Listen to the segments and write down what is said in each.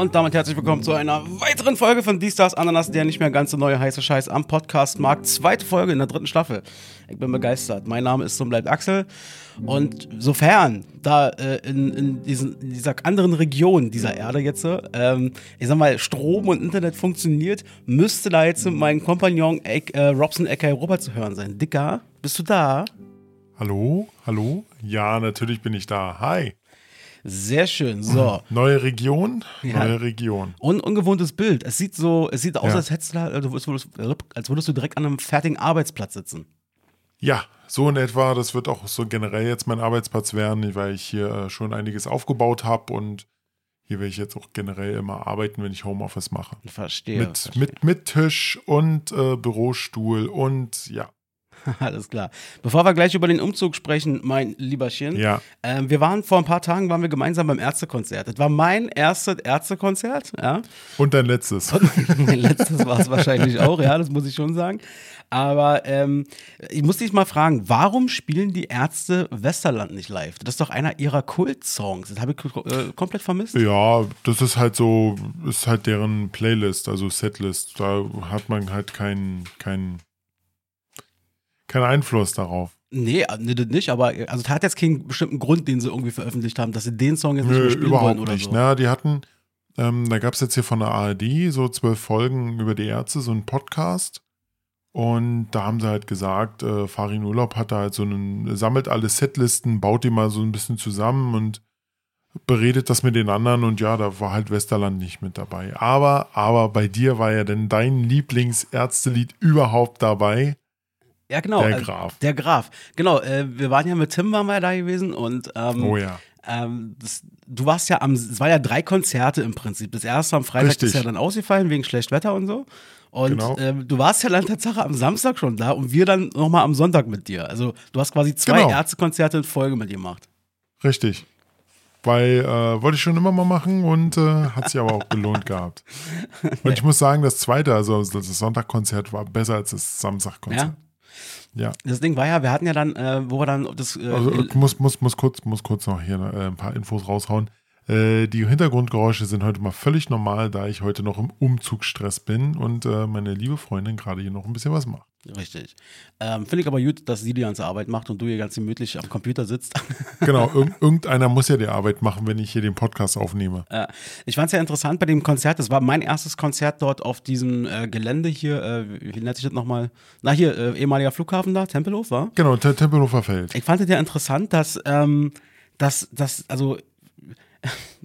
Und damit herzlich willkommen zu einer weiteren Folge von D-Stars Ananas, der nicht mehr ganz so neue heiße Scheiß am Podcastmarkt. Zweite Folge in der dritten Staffel. Ich bin begeistert. Mein Name ist zum bleibt Axel. Und sofern da äh, in, in, diesen, in, dieser anderen Region dieser Erde jetzt, ähm, ich sag mal, Strom und Internet funktioniert, müsste da jetzt mein Kompagnon äh, Robson Aka Robert zu hören sein. Dicker, bist du da? Hallo? Hallo? Ja, natürlich bin ich da. Hi. Sehr schön. So. Neue Region, ja. neue Region. Und ungewohntes Bild. Es sieht so, es sieht aus, ja. als hättest du da, als würdest du direkt an einem fertigen Arbeitsplatz sitzen. Ja, so in etwa. Das wird auch so generell jetzt mein Arbeitsplatz werden, weil ich hier äh, schon einiges aufgebaut habe und hier werde ich jetzt auch generell immer arbeiten, wenn ich Homeoffice mache. Verstehe. Mit, verstehe. mit, mit Tisch und äh, Bürostuhl und ja. Alles klar. Bevor wir gleich über den Umzug sprechen, mein Lieberchen. Ja. Ähm, wir waren vor ein paar Tagen waren wir gemeinsam beim Ärztekonzert. Das war mein erstes Ärztekonzert, ja. Und dein letztes. Und mein letztes war es wahrscheinlich auch, ja, das muss ich schon sagen. Aber ähm, ich muss dich mal fragen, warum spielen die Ärzte Westerland nicht live? Das ist doch einer ihrer Kult-Songs. Das habe ich äh, komplett vermisst. Ja, das ist halt so, ist halt deren Playlist, also Setlist. Da hat man halt keinen kein keinen Einfluss darauf. Nee, äh, nicht, aber also das hat jetzt keinen bestimmten Grund, den sie irgendwie veröffentlicht haben, dass sie den Song jetzt Nö, nicht mehr spielen überhaupt wollen oder nicht. so. Na, die hatten, ähm, da gab es jetzt hier von der ARD so zwölf Folgen über die Ärzte, so einen Podcast. Und da haben sie halt gesagt, äh, Farin Urlaub hat da halt so einen, sammelt alle Setlisten, baut die mal so ein bisschen zusammen und beredet das mit den anderen und ja, da war halt Westerland nicht mit dabei. Aber, aber bei dir war ja denn dein Lieblingsärztelied überhaupt dabei. Ja, genau. Der Graf. Äh, der Graf. Genau, äh, wir waren ja mit Tim waren wir da gewesen und ähm, oh ja. Ähm, das, du warst ja am, es war ja drei Konzerte im Prinzip. Das erste am Freitag Richtig. ist ja dann ausgefallen wegen schlecht Wetter und so. Und Genau. ähm, du warst ja dann tatsächlich am Samstag schon da und wir dann nochmal am Sonntag mit dir. Also du hast quasi zwei Genau. Ärztekonzerte in Folge mit dir gemacht. Richtig. Weil äh, wollte ich schon immer mal machen und äh, hat sich aber auch gelohnt gehabt. Und ich muss sagen, das zweite, also das Sonntagkonzert war besser als das Samstagkonzert. Ja. Das Ding war ja, wir hatten ja dann, äh, wo wir dann das. Äh, Also ich muss, muss, muss, kurz, muss kurz noch hier äh, ein paar Infos raushauen. Äh, die Hintergrundgeräusche sind heute mal völlig normal, da ich heute noch im Umzugsstress bin und äh, meine liebe Freundin gerade hier noch ein bisschen was macht. Richtig. Ähm, Finde ich aber gut, dass sie die ganze Arbeit macht und du hier ganz gemütlich am Computer sitzt. Genau, irg irgendeiner muss ja die Arbeit machen, wenn ich hier den Podcast aufnehme. Äh, ich fand es ja interessant bei dem Konzert. Das war mein erstes Konzert dort auf diesem äh, Gelände hier. Äh, wie nennt sich das nochmal? Na, hier, äh, ehemaliger Flughafen da, Tempelhof, war? Genau, Te- Tempelhofer Feld. Ich fand es ja interessant, dass, ähm, dass, dass also,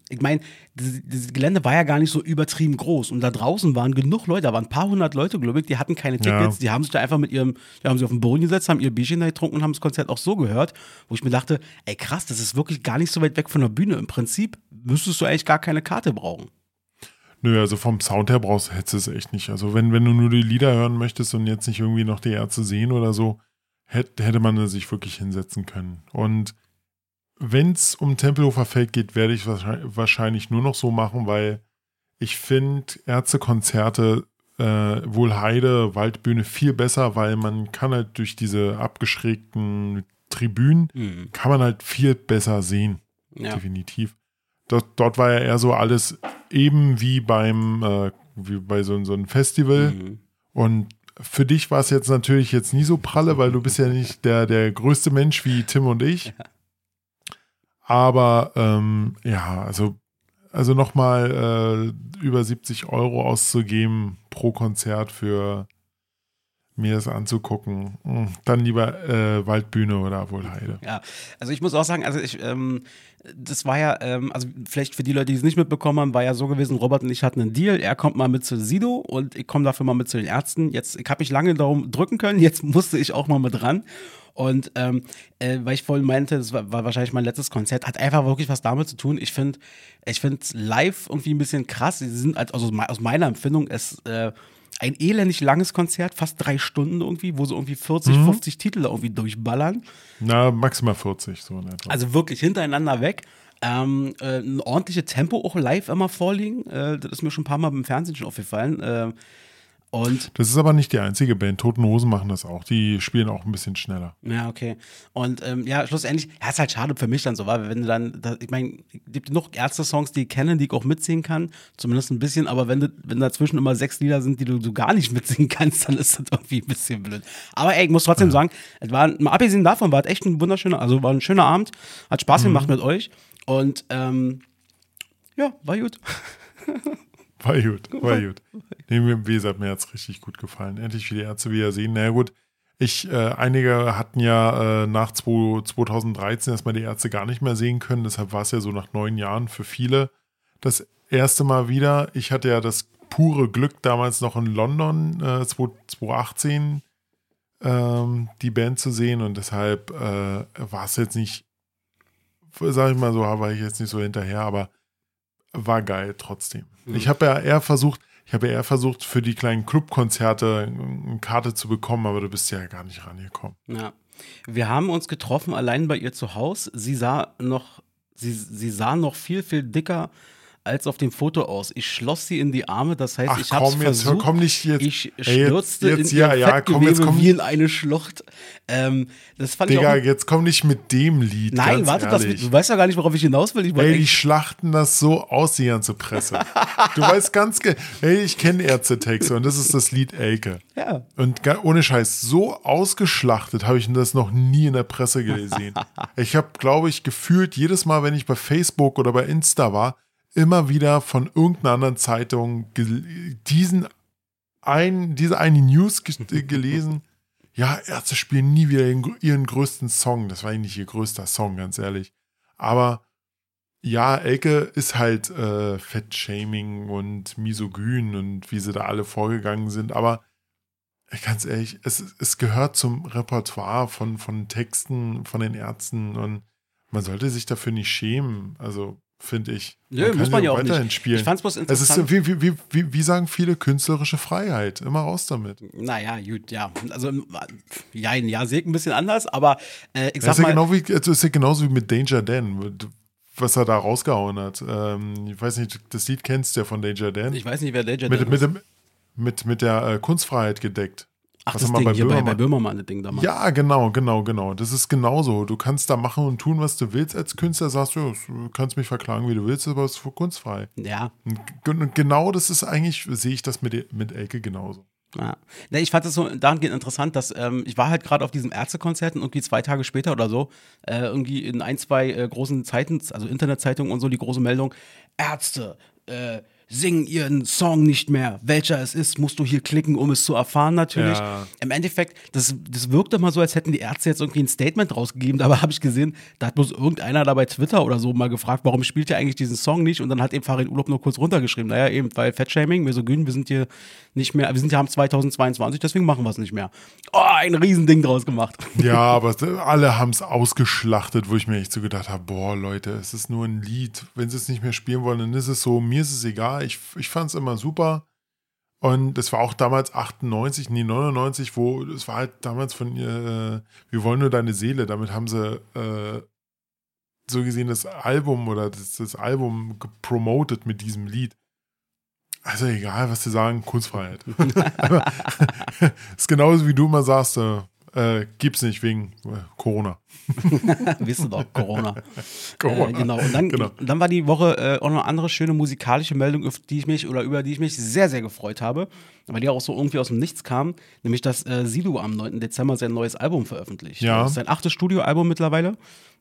ich meine, dieses Gelände war ja gar nicht so übertrieben groß und da draußen waren genug Leute, da waren ein paar hundert Leute, glaube ich, die hatten keine Tickets, Ja. die haben sich da einfach mit ihrem, die haben sich auf den Boden gesetzt, haben ihr Bierchen da getrunken und haben das Konzert auch so gehört, wo ich mir dachte, ey krass, das ist wirklich gar nicht so weit weg von der Bühne. Im Prinzip müsstest du eigentlich gar keine Karte brauchen. Nö, also vom Sound her brauchst hättest du es echt nicht. Also wenn, wenn du nur die Lieder hören möchtest und jetzt nicht irgendwie noch die Ärzte sehen oder so, hätte, hätte man sich wirklich hinsetzen können. Und wenn es um Tempelhofer Feld geht, werde ich wahrscheinlich, wahrscheinlich nur noch so machen, weil ich finde Ärztekonzerte äh, wohl Heide, Waldbühne viel besser, weil man kann halt durch diese abgeschrägten Tribünen, Mhm. kann man halt viel besser sehen Ja. definitiv. Dort, dort war ja eher so alles eben wie beim, äh, wie bei so, so einem Festival. Mhm. Und für dich war es jetzt natürlich jetzt nie so pralle, weil du bist ja nicht der, der größte Mensch wie Tim und ich. Aber ähm, ja, also, also nochmal äh, über 70 Euro auszugeben pro Konzert für mir das anzugucken. Hm, Dann lieber äh, Waldbühne oder Wohlheide. Ja, also ich muss auch sagen, also ich, ähm, das war ja, ähm, also vielleicht für die Leute, die es nicht mitbekommen haben, war ja so gewesen, Robert und ich hatten einen Deal, er kommt mal mit zu Sido und ich komme dafür mal mit zu den Ärzten. Jetzt, ich habe mich lange darum drücken können, jetzt musste ich auch mal mit ran. Und ähm, äh, weil ich vorhin meinte, das war, war wahrscheinlich mein letztes Konzert, hat einfach wirklich was damit zu tun. Ich finde, ich finde live irgendwie ein bisschen krass. Sie sind als- also aus meiner Empfindung es äh, ein elendig langes Konzert, fast drei Stunden irgendwie, wo sie irgendwie 40, 50 Titel da irgendwie durchballern. Na, maximal 40, so in etwa. Also wirklich hintereinander weg. Ähm, äh, ein ordentliches Tempo auch live immer vorliegen. Äh, das ist mir schon ein paar Mal beim Fernsehen schon aufgefallen. Äh, Und Das ist aber nicht die einzige Band. Toten Hosen machen das auch. Die spielen auch ein bisschen schneller. Ja, okay. Und ähm, ja, schlussendlich, ja, ist halt schade für mich dann so, weil wenn du dann, da, ich meine, es gibt genug Ärzte-Songs, die ich kenne, die ich auch mitsingen kann, zumindest ein bisschen, aber wenn, du, wenn dazwischen immer sechs Lieder sind, die du, du gar nicht mitsingen kannst, dann ist das irgendwie ein bisschen blöd. Aber ey, ich muss trotzdem sagen, es war, mal abgesehen davon, war es echt ein wunderschöner, also war ein schöner Abend, hat Spaß gemacht mit euch und ähm, ja, war gut. War gut, war gut. Nee, mir, wie gesagt, mir hat es richtig gut gefallen. Endlich wieder Ärzte wieder sehen. Na ja, gut, ich, äh, einige hatten ja äh, nach 2, 2013 erstmal die Ärzte gar nicht mehr sehen können. Deshalb war es ja so nach neun Jahren für viele das erste Mal wieder. Ich hatte ja das pure Glück damals noch in London äh, 2018 ähm, die Band zu sehen und deshalb äh, war es jetzt nicht, sag ich mal so, war ich jetzt nicht so hinterher, aber war geil trotzdem. Mhm. Ich habe ja eher versucht, ich habe ja eher versucht, für die kleinen Clubkonzerte eine Karte zu bekommen, aber du bist ja gar nicht rangekommen. Ja. Wir haben uns getroffen allein bei ihr zu Hause. Sie sah noch, sie, sie sah noch viel, viel dicker als auf dem Foto aus. Ich schloss sie in die Arme, das heißt, Ach ich habe komm, jetzt versucht. komm nicht jetzt. Ich Ey, jetzt- stürzte jetzt, in ja, ja, komm, jetzt Fettgewebe komm- wie in eine Schlucht. Ähm, das fand ich Digga, auch. jetzt komm nicht mit dem Lied. Nein, warte, das, du weißt ja gar nicht, worauf ich hinaus will. Ich Ey, die schlachten das so aus, die ganze Presse. du weißt ganz genau, ey, ich kenne Ärztetexte und das ist das Lied Elke. ja. Und ohne Scheiß, so ausgeschlachtet habe ich das noch nie in der Presse gesehen. ich habe, glaube ich, gefühlt jedes Mal, wenn ich bei Facebook oder bei Insta war, immer wieder von irgendeiner anderen Zeitung diesen ein, diese eine News ge gelesen. Ja, Ärzte spielen nie wieder ihren, ihren größten Song. Das war eigentlich ihr größter Song, ganz ehrlich. Aber ja, Elke ist halt äh, Fettshaming und misogyn und wie sie da alle vorgegangen sind. Aber ganz ehrlich, es, es gehört zum Repertoire von, von Texten von den Ärzten und man sollte sich dafür nicht schämen. Also, finde ich. Nö, muss kann man ja auch weiterhin nicht. spielen. Ich fand's bloß es interessant. ist wie, wie, wie, wie, sagen viele künstlerische Freiheit. Immer raus damit. Naja, gut, ja. Also, ja, ja, sehe ich ein bisschen anders, aber äh, ich Das sag ist, ja mal. genau wie, das ist ja genauso wie mit Danger Dan, was er da rausgehauen hat. Ähm, ich weiß nicht, das Lied kennst du ja von Danger Dan. ich weiß nicht, wer Danger mit, Dan mit, ist. dem, mit, mit der äh, Kunstfreiheit gedeckt. Ach, was das Ding bei hier bei, bei Böhmermann? Böhmermann, das Ding damals. Ja, genau, genau, genau. Das ist genauso. Du kannst da machen und tun, was du willst. Als Künstler sagst du, du kannst mich verklagen, wie du willst, aber es ist kunstfrei. Ja. Und ge- und genau das ist eigentlich, sehe ich das mit, mit Elke genauso. Ja. Ne, ich fand es so dahingehend interessant, dass ähm, ich war halt gerade auf diesem Ärztekonzert und irgendwie zwei Tage später oder so, äh, irgendwie in ein, zwei äh, großen Zeiten, also Internetzeitungen und so, die große Meldung, Ärzte, äh, singen ihren Song nicht mehr. Welcher es ist, musst du hier klicken, um es zu erfahren natürlich. Ja. Im Endeffekt, das, das wirkte mal so, als hätten die Ärzte jetzt irgendwie ein Statement rausgegeben, aber habe ich gesehen, da hat bloß irgendeiner da bei Twitter oder so mal gefragt, warum spielt ihr eigentlich diesen Song nicht? Und dann hat eben Farid Urlaub nur kurz runtergeschrieben. Naja, eben, weil Fettshaming, misogyn, wir sind hier nicht mehr, wir sind ja am 2022, deswegen machen wir es nicht mehr. Oh, ein Riesending draus gemacht. Ja, aber alle haben es ausgeschlachtet, wo ich mir echt so gedacht habe, boah, Leute, es ist nur ein Lied. Wenn sie es nicht mehr spielen wollen, dann ist es so, mir ist es egal. Ich, ich fand es immer super. Und es war auch damals 98, nee, 99, wo es war halt damals von äh, Wir wollen nur deine Seele. Damit haben sie äh, so gesehen das Album oder das, das Album gepromotet mit diesem Lied. Also egal, was sie sagen, Kunstfreiheit. ist genauso wie du immer sagst, äh, äh, gibt's nicht wegen äh, Corona. Wisst ihr doch, Corona. Corona. Äh, genau. Und dann, Genau. dann war die Woche äh, auch noch eine andere schöne musikalische Meldung, auf die ich mich oder über die ich mich sehr, sehr gefreut habe, weil die auch so irgendwie aus dem Nichts kam, nämlich dass äh, Sido am 9. Dezember sein neues Album veröffentlicht. Ja. Das ist sein achtes Studioalbum mittlerweile.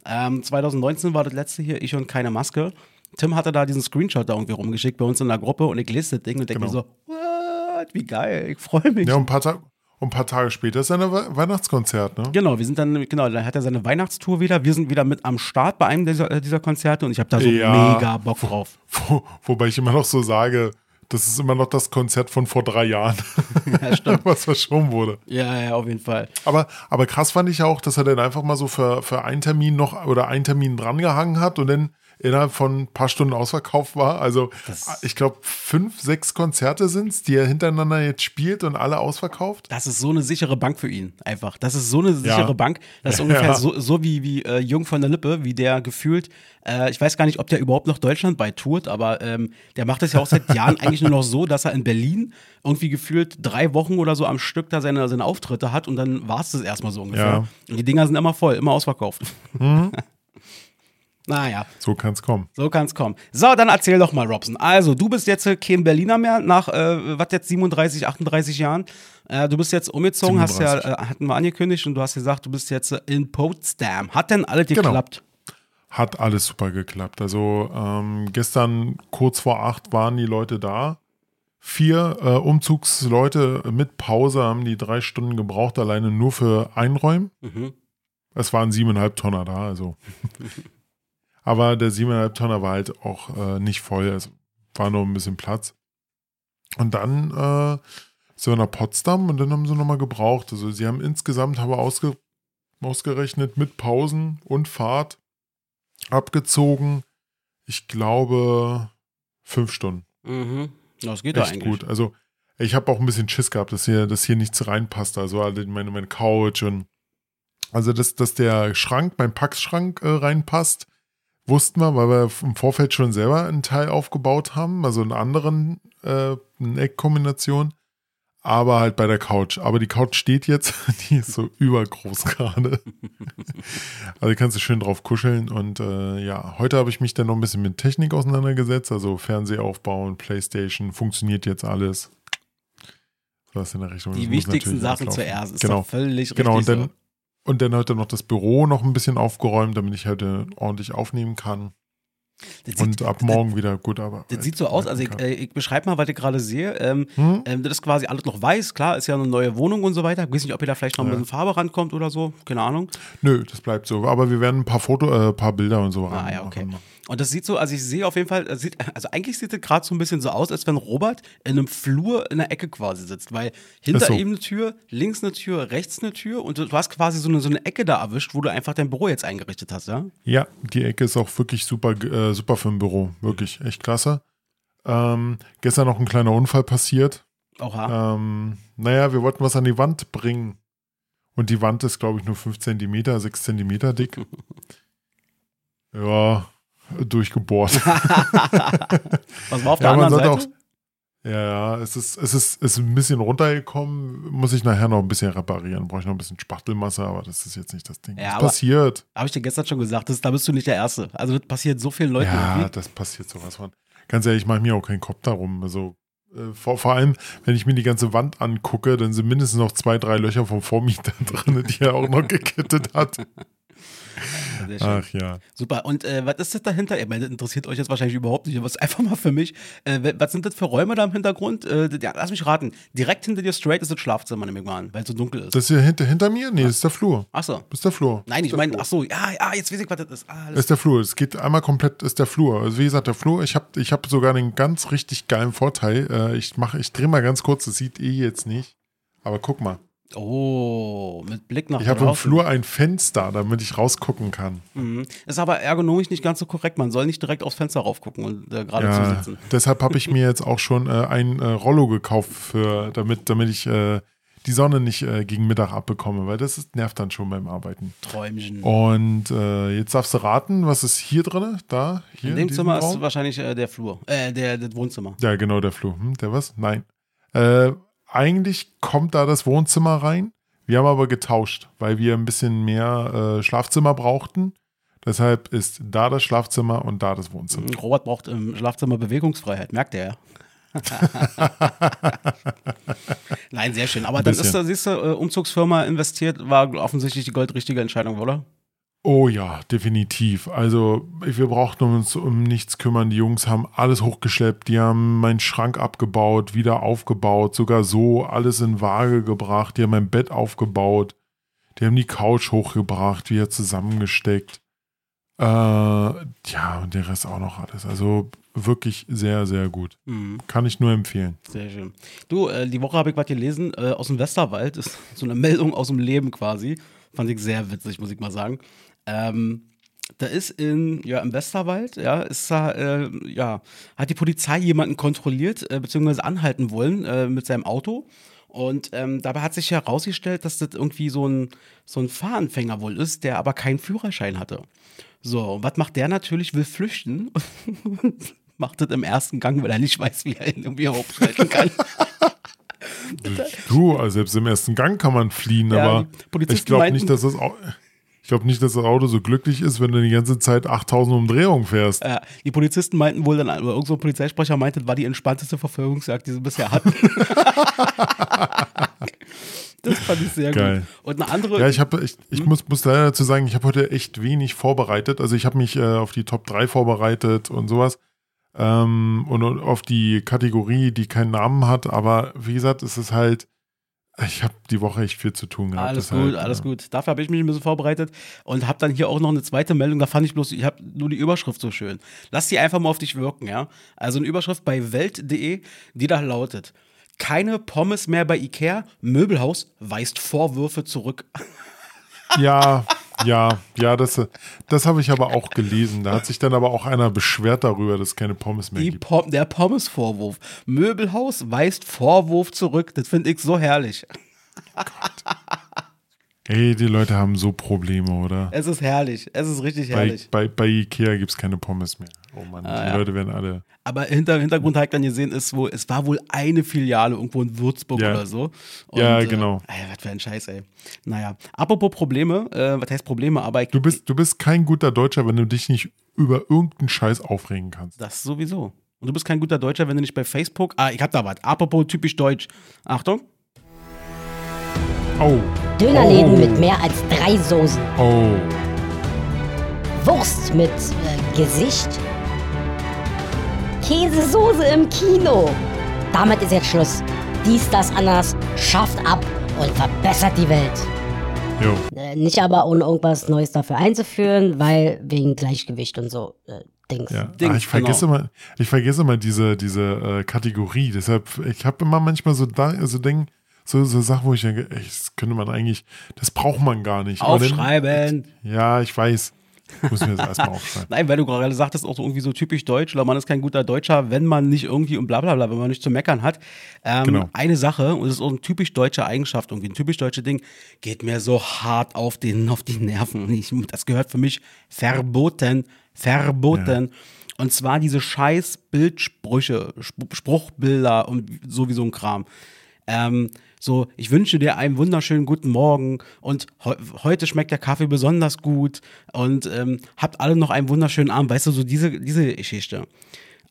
Ähm, 2019 war das letzte hier, Ich und keine Maske. Tim hatte da diesen Screenshot da irgendwie rumgeschickt bei uns in der Gruppe und ich lese das Ding und denke Genau. mir so, what, wie geil, ich freue mich. Ja, und ein paar, Ta und ein paar Tage später ist ein We Weihnachtskonzert, ne? Genau, wir sind dann, genau, dann hat er seine Weihnachtstour wieder. Wir sind wieder mit am Start bei einem dieser, äh, dieser Konzerte und ich habe da so Ja. mega Bock drauf. Wo, wobei ich immer noch so sage, das ist immer noch das Konzert von vor drei Jahren, Ja, stimmt. was verschoben wurde. Ja, ja, auf jeden Fall. Aber, aber krass fand ich auch, dass er dann einfach mal so für, für einen Termin noch oder einen Termin drangehangen hat und dann innerhalb von ein paar Stunden ausverkauft war. Also Das- ich glaube, fünf, sechs Konzerte sind es, die er hintereinander jetzt spielt und alle ausverkauft. Das ist so eine sichere Bank für ihn, einfach. Das ist so eine sichere Ja. Bank. Das ist ungefähr Ja. so, so wie, wie äh, Jung von der Lippe, wie der gefühlt, äh, ich weiß gar nicht, ob der überhaupt noch Deutschland bei tourt, aber ähm, der macht es ja auch seit Jahren eigentlich nur noch so, dass er in Berlin irgendwie gefühlt drei Wochen oder so am Stück da seine, seine Auftritte hat und dann war es das erstmal so ungefähr. Ja. Mhm. Und die Dinger sind immer voll, immer ausverkauft. naja. So kann es kommen. So kann es kommen. So, dann erzähl doch mal, Robson. Also, du bist jetzt äh, kein Berliner mehr, nach, äh, was jetzt, 37, 38 Jahren. Äh, du bist jetzt umgezogen, hast ja, 37. äh, hatten wir angekündigt und du hast gesagt, du bist jetzt äh, in Potsdam. Hat denn alles Genau. geklappt? Hat alles super geklappt. Also ähm, gestern kurz vor acht waren die Leute da. Vier äh, Umzugsleute mit Pause haben die drei Stunden gebraucht, alleine nur für Einräumen. Mhm. Es waren siebeneinhalb Tonner da, also. Aber der siebeneinhalb Tonner war halt auch äh, nicht voll, es war noch ein bisschen Platz. Und dann äh, sind wir nach Potsdam und dann haben sie nochmal gebraucht. Also sie haben insgesamt, haben wir ausge, ausgerechnet, mit Pausen und Fahrt abgezogen, ich glaube, fünf Stunden. Mhm. Das geht Echt eigentlich. gut. Also ich habe auch ein bisschen Schiss gehabt, dass hier, dass hier nichts reinpasst. Also meine, meine Couch und also dass, dass der Schrank, mein Packschrank äh, reinpasst, wussten wir, weil wir im Vorfeld schon selber einen Teil aufgebaut haben, also einen anderen, äh, eine Eckkombination. Aber halt bei der Couch. Aber die Couch steht jetzt, die ist so übergroß gerade. also kannst du schön drauf kuscheln. Und äh, ja, heute habe ich mich dann noch ein bisschen mit Technik auseinandergesetzt. Also Fernseher aufbauen, Playstation, funktioniert jetzt alles. Was in der Richtung. Die wichtigsten Sachen zuerst. Ist Genau. doch völlig Genau, und richtig dann, und dann heute noch das Büro noch ein bisschen aufgeräumt, damit ich heute ordentlich aufnehmen kann. Das Und sieht, ab morgen wieder gut, aber. das sieht so aus, also ich, äh, ich beschreibe mal, was ich gerade sehe. Ähm, Hm? ähm, das ist quasi alles noch weiß, klar, ist ja eine neue Wohnung und so weiter. Ich weiß nicht, ob ihr da vielleicht noch ein Ja. bisschen Farbe rankommt oder so, keine Ahnung. Nö, das bleibt so. Aber wir werden ein paar Foto, äh, paar Bilder und so Ah, ja, okay. Und das sieht so, also ich sehe auf jeden Fall, das sieht, also eigentlich sieht es gerade so ein bisschen so aus, als wenn Robert in einem Flur in der Ecke quasi sitzt, weil hinter so. ihm eine Tür, links eine Tür, rechts eine Tür und du, du hast quasi so eine, so eine Ecke da erwischt, wo du einfach dein Büro jetzt eingerichtet hast, ja? Ja, die Ecke ist auch wirklich super, äh, super für ein Büro. Wirklich, echt klasse. Ähm, gestern noch ein kleiner Unfall passiert. Oha. Ähm, naja, wir wollten was an die Wand bringen. Und die Wand ist, glaube ich, nur 5 cm, 6 cm dick. ja, durchgebohrt. Was war auf der ja, anderen Seite? Ja, ja, es ist, es ist, es ist ein bisschen runtergekommen. Muss ich nachher noch ein bisschen reparieren. Brauche ich noch ein bisschen Spachtelmasse, aber das ist jetzt nicht das Ding. Ja, das passiert. Habe ich dir gestern schon gesagt, das, da bist du nicht der Erste. Also das passiert so vielen Leuten Ja, irgendwie. das passiert sowas von. Ganz ehrlich, ich mache mir auch keinen Kopf darum. Also, äh, vor, vor allem, wenn ich mir die ganze Wand angucke, dann sind mindestens noch zwei, drei Löcher vom Vormieter drin, die er auch noch gekittet hat. Ach ja. Super. Und äh, was ist das dahinter? Ich meine, das interessiert euch jetzt wahrscheinlich überhaupt nicht, aber es ist einfach mal für mich. Äh, was sind das für Räume da im Hintergrund? Äh, ja, lass mich raten. Direkt hinter dir straight ist das Schlafzimmer, nehme ich mal an, weil es so dunkel ist. Das ist hier hinter, hinter mir? Nee, das ist der Flur. Achso. Das ist der Flur. Nein, ich meine, ach so, ja, ja, jetzt weiß ich, was das ist. Ah, Das ist der Flur. Es geht einmal komplett, ist der Flur. Also wie gesagt, der Flur, ich habe ich hab sogar einen ganz richtig geilen Vorteil. Äh, ich mache, ich drehe mal ganz kurz, das sieht ihr jetzt nicht. Aber guck mal, Oh, mit Blick nach ich habe im. Flur ein Fenster, damit ich rausgucken kann. Mhm. Ist aber ergonomisch nicht ganz so korrekt. Man soll nicht direkt aufs Fenster raufgucken und äh, gerade Ja, zusitzen. deshalb habe ich mir jetzt auch schon äh, ein äh, Rollo gekauft, für, damit, damit ich äh, die Sonne nicht äh, gegen Mittag abbekomme, weil das ist, nervt dann schon beim Arbeiten. Träumchen. Und äh, jetzt darfst du raten, was ist hier drin? Da? Hier In dem diesem Zimmer Raum? ist wahrscheinlich der Flur. Äh, der, das Wohnzimmer. Ja, genau, der Flur. Hm, der was? Nein. Äh, eigentlich kommt da das Wohnzimmer rein. Wir haben aber getauscht, weil wir ein bisschen mehr äh, Schlafzimmer brauchten. Deshalb ist da das Schlafzimmer und da das Wohnzimmer. Robert braucht im Schlafzimmer Bewegungsfreiheit, merkt er ja. Nein, sehr schön. Aber dann ist da, siehst du, äh, Umzugsfirma investiert, war offensichtlich die goldrichtige Entscheidung, oder? Oh ja, definitiv. Also wir brauchten uns um nichts kümmern. Die Jungs haben alles hochgeschleppt. Die haben meinen Schrank abgebaut, wieder aufgebaut, sogar so alles in Waage gebracht. Die haben mein Bett aufgebaut. Die haben die Couch hochgebracht, wieder zusammengesteckt. Äh, ja, und der Rest auch noch alles. Also wirklich sehr, sehr gut. Mhm, Kann ich nur empfehlen. sehr schön. Du, äh, die Woche habe ich was gelesen äh, aus dem Westerwald. Ist so eine Meldung aus dem Leben quasi. Fand ich sehr witzig, muss ich mal sagen. Ähm, da ist in, ja, im Westerwald, ja, ist da, äh, ja, hat die Polizei jemanden kontrolliert, äh, beziehungsweise anhalten wollen äh, mit seinem Auto. Und ähm, dabei hat sich herausgestellt, dass das irgendwie so ein, so ein Fahranfänger wohl ist, der aber keinen Führerschein hatte. So, und was macht der natürlich? Will flüchten. macht das im ersten Gang, weil er nicht weiß, wie er ihn irgendwie hochschalten kann. Du, also selbst im ersten Gang kann man fliehen, Ja, aber ich glaube nicht, dass das Au- ich glaube nicht, dass das Auto so glücklich ist, wenn du die ganze Zeit 8000 Umdrehungen fährst. Äh, die Polizisten meinten wohl dann, oder irgend so ein Polizeisprecher meinte, das war die entspannteste Verfolgungsjagd, die sie bisher hatten. das fand ich sehr Geil. gut. Und eine andere. Ja, ich habe, ich, ich Hm? muss, muss leider dazu sagen, ich habe heute echt wenig vorbereitet. Also ich habe mich äh, auf die Top 3 vorbereitet und sowas. Ähm, und, und auf die Kategorie, die keinen Namen hat, aber wie gesagt, es ist halt, ich habe die Woche echt viel zu tun gehabt. Alles deshalb, gut, alles äh, gut. Dafür habe ich mich ein bisschen vorbereitet und habe dann hier auch noch eine zweite Meldung. Da fand ich bloß, ich habe nur die Überschrift so schön. Lass die einfach mal auf dich wirken, ja. Also eine Überschrift bei Welt.de, die da lautet: Keine Pommes mehr bei Ikea. Möbelhaus weist Vorwürfe zurück. Ja, ja, ja, das, das habe ich aber auch gelesen. Da hat sich dann aber auch einer beschwert darüber, dass es keine Pommes mehr Die gibt. Pom der Pommes-Vorwurf. Möbelhaus weist Vorwurf zurück. Das finde ich so herrlich. Ey, die Leute haben so Probleme, oder? Es ist herrlich. Es ist richtig Bei, herrlich. bei, bei Ikea gibt es keine Pommes mehr. Oh Mann, Ah, die ja. Leute werden alle. Aber hinter Hintergrund habe ich dann gesehen, ist wohl, es war wohl eine Filiale irgendwo in Würzburg Ja. oder so. Ja, genau. Äh, ey, was für ein Scheiß, ey. Naja, apropos Probleme, äh, was heißt Probleme, aber ich, Du bist, du bist kein guter Deutscher, wenn du dich nicht über irgendeinen Scheiß aufregen kannst. das sowieso. Und du bist kein guter Deutscher, wenn du nicht bei Facebook. Ah, ich hab da was. Apropos typisch deutsch. Achtung. Oh. Dönerläden oh. mit mehr als drei Soßen. Oh. Wurst mit äh, Gesicht. Käsesoße im Kino. Damit ist jetzt Schluss. Dies, das, anders. Schafft ab und verbessert die Welt. Jo. Äh, nicht aber ohne irgendwas Neues dafür einzuführen, weil wegen Gleichgewicht und so äh, Dings. Ja. Dings, ah, ich vergesse genau. immer, ich vergesse immer diese, diese äh, Kategorie. Deshalb, ich habe immer manchmal so da, also denk, so, so Sachen, wo ich denke, ey, das könnte man eigentlich, das braucht man gar nicht. Aber dann- Aufschreiben. Ja, ich weiß. Ich muss mir das erstmal aufschreiben. Nein, weil du gerade sagtest, auch so irgendwie so typisch deutsch, oder man ist kein guter Deutscher, wenn man nicht irgendwie und bla bla bla, wenn man nicht zu meckern hat. Ähm, Genau. Eine Sache, und das ist auch eine typisch deutsche Eigenschaft, irgendwie ein typisch deutsche Ding, geht mir so hart auf, den, auf die Nerven. Und Ich, das gehört für mich verboten, verboten. Und zwar diese scheiß Bildsprüche, Sp- Spruchbilder und sowieso ein Kram. Ähm, so, ich wünsche dir einen wunderschönen guten Morgen und heu heute schmeckt der Kaffee besonders gut und ähm, habt alle noch einen wunderschönen Abend. Weißt du, so diese, diese Geschichte.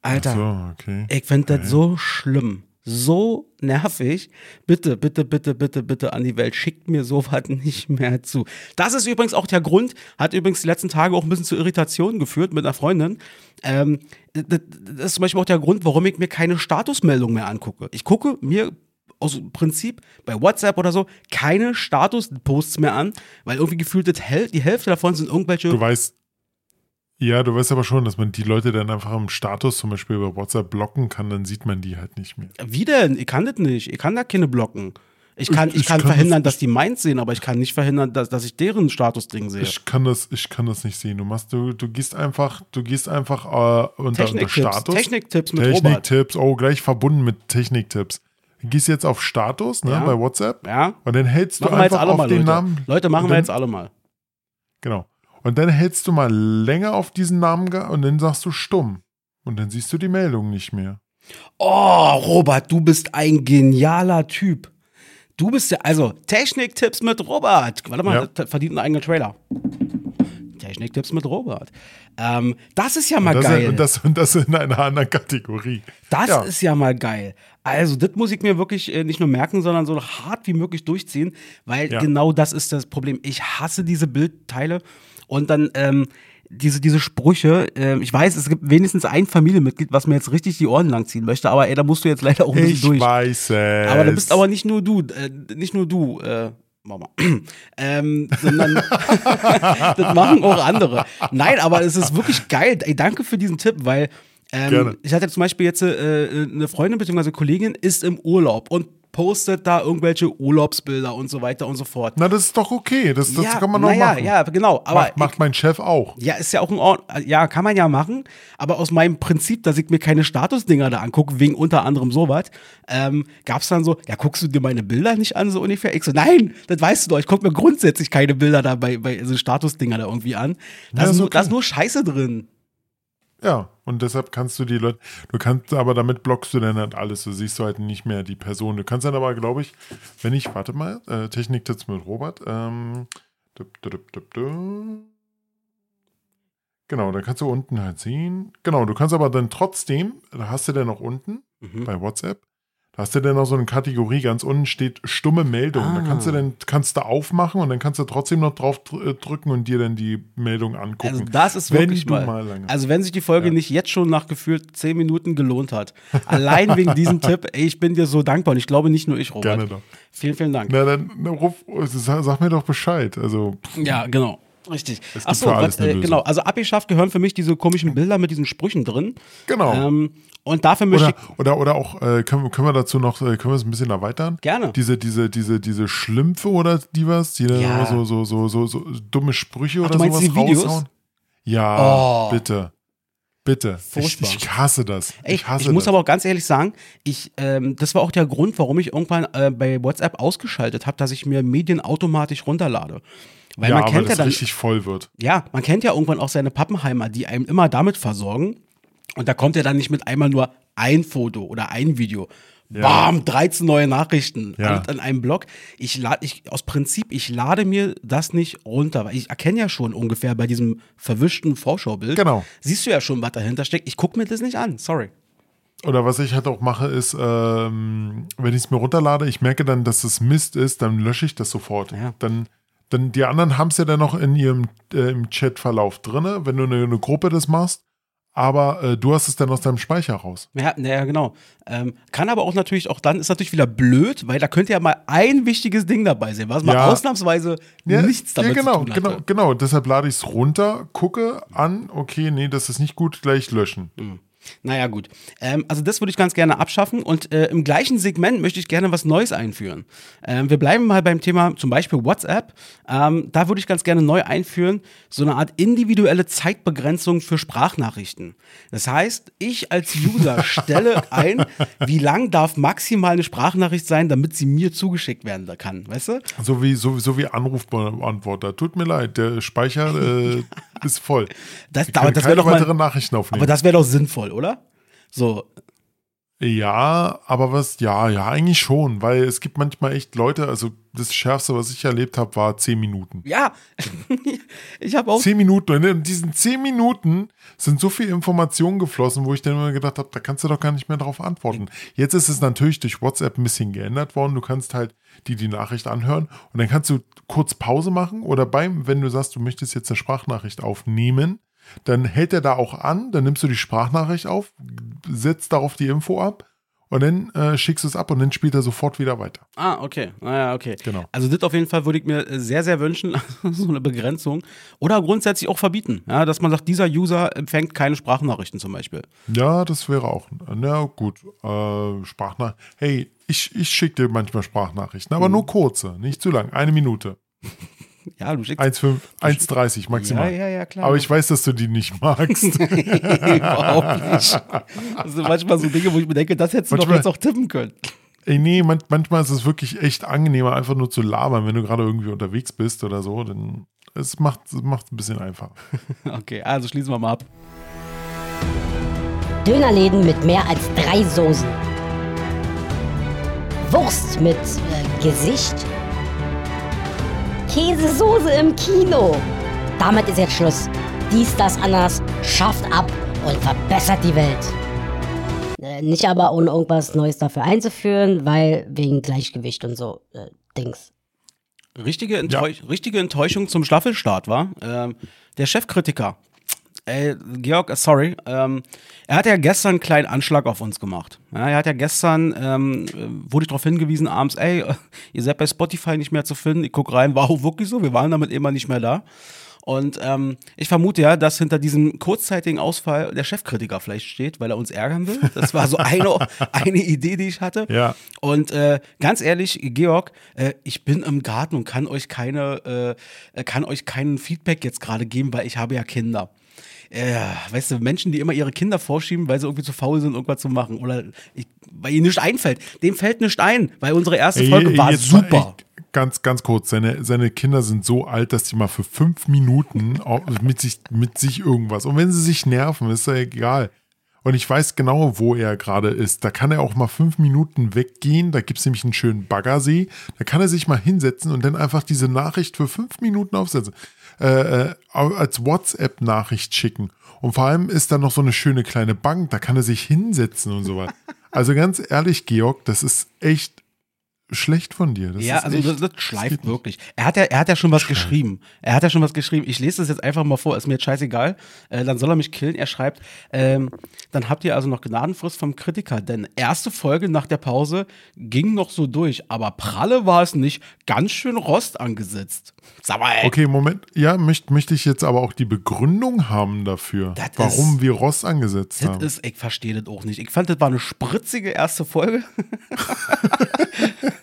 Alter, So, okay. ich finde das so schlimm. So nervig. Bitte, bitte, bitte, bitte, bitte an die Welt. Schickt mir sowas nicht mehr zu. Das ist übrigens auch der Grund, hat übrigens die letzten Tage auch ein bisschen zu Irritationen geführt mit einer Freundin. Ähm, das, das ist zum Beispiel auch der Grund, warum ich mir keine Statusmeldung mehr angucke. Ich gucke mir aus Prinzip bei WhatsApp oder so keine Status-Posts mehr an, weil irgendwie gefühlt die Hälfte davon sind irgendwelche Du weißt, ja, du weißt aber schon, dass man die Leute dann einfach im Status zum Beispiel über WhatsApp blocken kann, dann sieht man die halt nicht mehr. Wie denn? Ich kann das nicht. Ich kann da keine blocken. Ich kann, ich, Ich- kann kann verhindern, das- dass die meins sehen, aber ich kann nicht verhindern, dass, dass ich deren Statusding sehe. Ich kann das, ich kann das nicht sehen. Du machst, du, du gehst einfach, du gehst einfach äh, unter, unter Techniktipps. Status. Techniktipps mit. Techniktipps, oh, gleich verbunden mit Techniktipps. Du gehst jetzt auf Status, ne, Ja. bei WhatsApp. Ja? Und dann hältst du Machen einfach auf mal, den Leute. Namen. Leute, machen und wir dann, jetzt alle mal. Genau. Und dann hältst du mal länger auf diesen Namen und dann sagst du stumm. Und dann siehst du die Meldung nicht mehr. Oh, Robert, du bist ein genialer Typ. Du bist ja, also Techniktipps mit Robert. Warte mal, Ja. verdient einen eigenen Trailer. Techniktipps mit Robert. Ähm, das ist ja mal Das, geil. Und das, und das in einer anderen Kategorie. Das Ja. ist ja mal geil. Also, das muss ich mir wirklich äh, nicht nur merken, sondern so hart wie möglich durchziehen, weil Ja. genau das ist das Problem. Ich hasse diese Bildteile und dann ähm, diese, diese Sprüche. ähm, ich weiß, es gibt wenigstens ein Familienmitglied, was mir jetzt richtig die Ohren langziehen möchte, aber ey, da musst du jetzt leider auch ein bisschen Ich durch. weiß es. Aber da bist aber nicht nur du, äh, nicht nur du, äh, Mama, ähm, sondern das machen auch andere. Nein, aber es ist wirklich geil. Ey, danke für diesen Tipp, weil ähm, ich hatte zum Beispiel jetzt äh, eine Freundin bzw. Kollegin ist im Urlaub und postet da irgendwelche Urlaubsbilder und so weiter und so fort. Na, das ist doch okay. Das, das ja, kann man doch naja, machen. Ja, genau. Aber macht, macht mein Chef auch. ja, ist ja auch ein Ort. Ja, kann man ja machen. Aber aus meinem Prinzip, dass ich mir keine Statusdinger da angucke, wegen unter anderem sowas, ähm, gab es dann so, ja, guckst du dir meine Bilder nicht an, so ungefähr? Ich so, nein, das weißt du doch. Ich gucke mir grundsätzlich keine Bilder da bei, bei so Statusdinger da irgendwie an. Da Ja, ist, ist nur, okay. da ist nur Scheiße drin. Ja, und deshalb kannst du die Leute, du kannst, aber damit blockst du dann halt alles. Du siehst halt nicht mehr die Person. Du kannst dann aber, glaube ich, wenn ich, warte mal, äh, Techniktipps mit Robert, ähm, dup, dup, dup. Genau, da kannst du unten halt sehen. Genau, du kannst aber dann trotzdem, da hast du dann noch unten Mhm. bei WhatsApp, da hast du dann noch so eine Kategorie, ganz unten steht stumme Meldung. Da kannst du Ah. dann, kannst du aufmachen und dann kannst du trotzdem noch drauf dr- äh, drücken und dir dann die Meldung angucken. Also das ist wenn wirklich mal, mal lange. Also wenn sich die Folge Ja. nicht jetzt schon nach gefühlt zehn Minuten gelohnt hat, allein wegen diesem Tipp, ey, ich bin dir so dankbar und ich glaube nicht nur ich, Robert. Gerne doch. Vielen, vielen Dank. Na, dann na, ruf, sag, sag mir doch Bescheid. Also, Ja, genau. Richtig. Es Achso, was, äh, genau. Also abgeschafft gehören für mich diese komischen Bilder mit diesen Sprüchen drin. genau. Ähm, und dafür möchte oder, ich. oder, oder auch, äh, können, können wir dazu noch, äh, können wir es ein bisschen erweitern? Gerne. Diese, diese, diese, diese Schlümpfe oder die was, die Ja. so, so, so, so, so dumme Sprüche Ach, oder sowas die Videos? raushauen. Ja, Oh. bitte. Bitte. Ich, ich hasse das. Ey, ich hasse ich muss das. aber auch ganz ehrlich sagen, ich, ähm, das war auch der Grund, warum ich irgendwann äh, bei WhatsApp ausgeschaltet habe, dass ich mir Medien automatisch runterlade. Weil ja, man kennt ja das dann, richtig voll wird. ja, man kennt ja irgendwann auch seine Pappenheimer, die einem immer damit versorgen. Und da kommt ja dann nicht mit einmal nur ein Foto oder ein Video. Bam, 13 neue Nachrichten Ja. an einem Blog. Ich lade, ich, aus Prinzip, ich lade mir das nicht runter, weil ich erkenne ja schon ungefähr bei diesem verwischten Vorschaubild. Genau. Siehst du ja schon, was dahinter steckt. Ich gucke mir das nicht an, sorry. Oder was ich halt auch mache, ist, ähm, wenn ich es mir runterlade, ich merke dann, dass es Mist ist, dann lösche ich das sofort. Ja. Dann, dann die anderen haben es ja dann noch in ihrem äh, im Chatverlauf drin, wenn du eine, eine Gruppe das machst. Aber äh, du hast es dann aus deinem Speicher raus. Ja, naja, genau. Ähm, kann aber auch natürlich auch dann, ist natürlich wieder blöd, weil da könnte ja mal ein wichtiges Ding dabei sein, was mal Ja. ausnahmsweise nichts damit ja, genau, zu tun hatte. genau, genau. Deshalb lade ich es runter, gucke an, okay, nee, das ist nicht gut, gleich löschen. Naja, gut. Ähm, also das würde ich ganz gerne abschaffen und äh, im gleichen Segment möchte ich gerne was Neues einführen. Ähm, wir bleiben mal beim Thema zum Beispiel WhatsApp. Ähm, da würde ich ganz gerne neu einführen, so eine Art individuelle Zeitbegrenzung für Sprachnachrichten. Das heißt, ich als User stelle ein, wie lang darf maximal eine Sprachnachricht sein, damit sie mir zugeschickt werden kann, weißt du? So wie, so, so wie Anrufbeantworter. Tut mir leid, der Speicher äh, ist voll. Das, aber das wäre doch mal, Nachrichten aufnehmen. aber das wäre doch sinnvoll, oder? So, Ja, aber was, ja, ja, eigentlich schon, weil es gibt manchmal echt Leute, also das Schärfste, was ich erlebt habe, war zehn Minuten. ja, ich habe auch Zehn Minuten, und in diesen zehn Minuten sind so viel Informationen geflossen, wo ich dann immer gedacht habe, da kannst du doch gar nicht mehr darauf antworten. Jetzt ist es natürlich durch WhatsApp ein bisschen geändert worden. Du kannst halt die, die Nachricht anhören und dann kannst du kurz Pause machen oder beim, wenn du sagst, du möchtest jetzt eine Sprachnachricht aufnehmen, dann hält er da auch an, dann nimmst du die Sprachnachricht auf, setzt darauf die Info ab und dann äh, schickst du es ab und dann spielt er sofort wieder weiter. Ah, okay. Naja, okay. Genau. Also das auf jeden Fall würde ich mir sehr, sehr wünschen, so eine Begrenzung. Oder grundsätzlich auch verbieten. Ja, dass man sagt, dieser User empfängt keine Sprachnachrichten zum Beispiel. Ja, das wäre auch. Na gut, äh, Sprachnachricht. Hey, ich, ich schicke dir manchmal Sprachnachrichten, aber nur kurze, nicht zu lang. Eine Minute. Ja, du schickst. 1,5, 1,30 maximal. Ja, ja, ja, klar. Aber ich weiß, dass du die nicht magst. Überhaupt nicht. Das sind manchmal so Dinge, wo ich mir denke, das hättest du doch jetzt auch tippen können. Ey, nee, man, manchmal ist es wirklich echt angenehmer, einfach nur zu labern, wenn du gerade irgendwie unterwegs bist oder so. Dann es macht es macht ein bisschen einfacher. Okay, also schließen wir mal ab. Dönerläden mit mehr als drei Soßen. Wurst mit äh, Gesicht. Käsesoße im Kino. Damit ist jetzt Schluss. Dies, das, anders schafft ab und verbessert die Welt. Äh, nicht aber ohne irgendwas Neues dafür einzuführen, weil wegen Gleichgewicht und so äh, Dings. Richtige, Enttäusch richtige Enttäuschung zum Staffelstart war. Ähm, der Chefkritiker, äh, Georg, äh, sorry, ähm, er hat ja gestern einen kleinen Anschlag auf uns gemacht. Ja, er hat ja gestern, ähm, äh, wurde ich darauf hingewiesen, abends, ey, ihr seid bei Spotify nicht mehr zu finden. Ich guck rein, war auch wirklich so, wir waren damit immer nicht mehr da. Und ähm, ich vermute ja, dass hinter diesem kurzzeitigen Ausfall der Chefkritiker vielleicht steht, weil er uns ärgern will. Das war so eine, eine Idee, die ich hatte. Ja. Und äh, ganz ehrlich, Georg, äh, ich bin im Garten und kann euch keine, äh, kann euch keinen Feedback jetzt gerade geben, weil ich habe ja Kinder. Äh, weißt du, Menschen, die immer ihre Kinder vorschieben, weil sie irgendwie zu faul sind, irgendwas zu machen. Oder ich, weil ihnen nichts einfällt. Dem fällt nichts ein, weil unsere erste Folge Ey, war jetzt mal super. Ganz, ganz kurz. Seine, seine Kinder sind so alt, dass die mal für fünf Minuten mit sich, mit sich irgendwas. Und wenn sie sich nerven, ist ja egal. Und ich weiß genau, wo er gerade ist. Da kann er auch mal fünf Minuten weggehen. Da gibt es nämlich einen schönen Baggersee. Da kann er sich mal hinsetzen und dann einfach diese Nachricht für fünf Minuten aufsetzen. Äh, äh, als WhatsApp-Nachricht schicken. Und vor allem ist da noch so eine schöne kleine Bank. Da kann er sich hinsetzen und so weiter. Also ganz ehrlich, Georg, das ist echt schlecht von dir. Das ja, also echt, das, das schleift nicht. wirklich. Er hat ja, er hat ja schon was geschrieben. Er hat ja schon was geschrieben. Ich lese das jetzt einfach mal vor, ist mir jetzt scheißegal. Äh, dann soll er mich killen. Er schreibt, ähm, dann habt ihr also noch Gnadenfrist vom Kritiker, denn erste Folge nach der Pause ging noch so durch, aber pralle war es nicht. Ganz schön Rost angesetzt. Sag mal, ey. Okay, Moment. Ja, möchte möchte ich jetzt aber auch die Begründung haben dafür, Das warum ist- wir Ross angesetzt Das haben. ist, ich verstehe das auch nicht. Ich fand, das war eine spritzige erste Folge.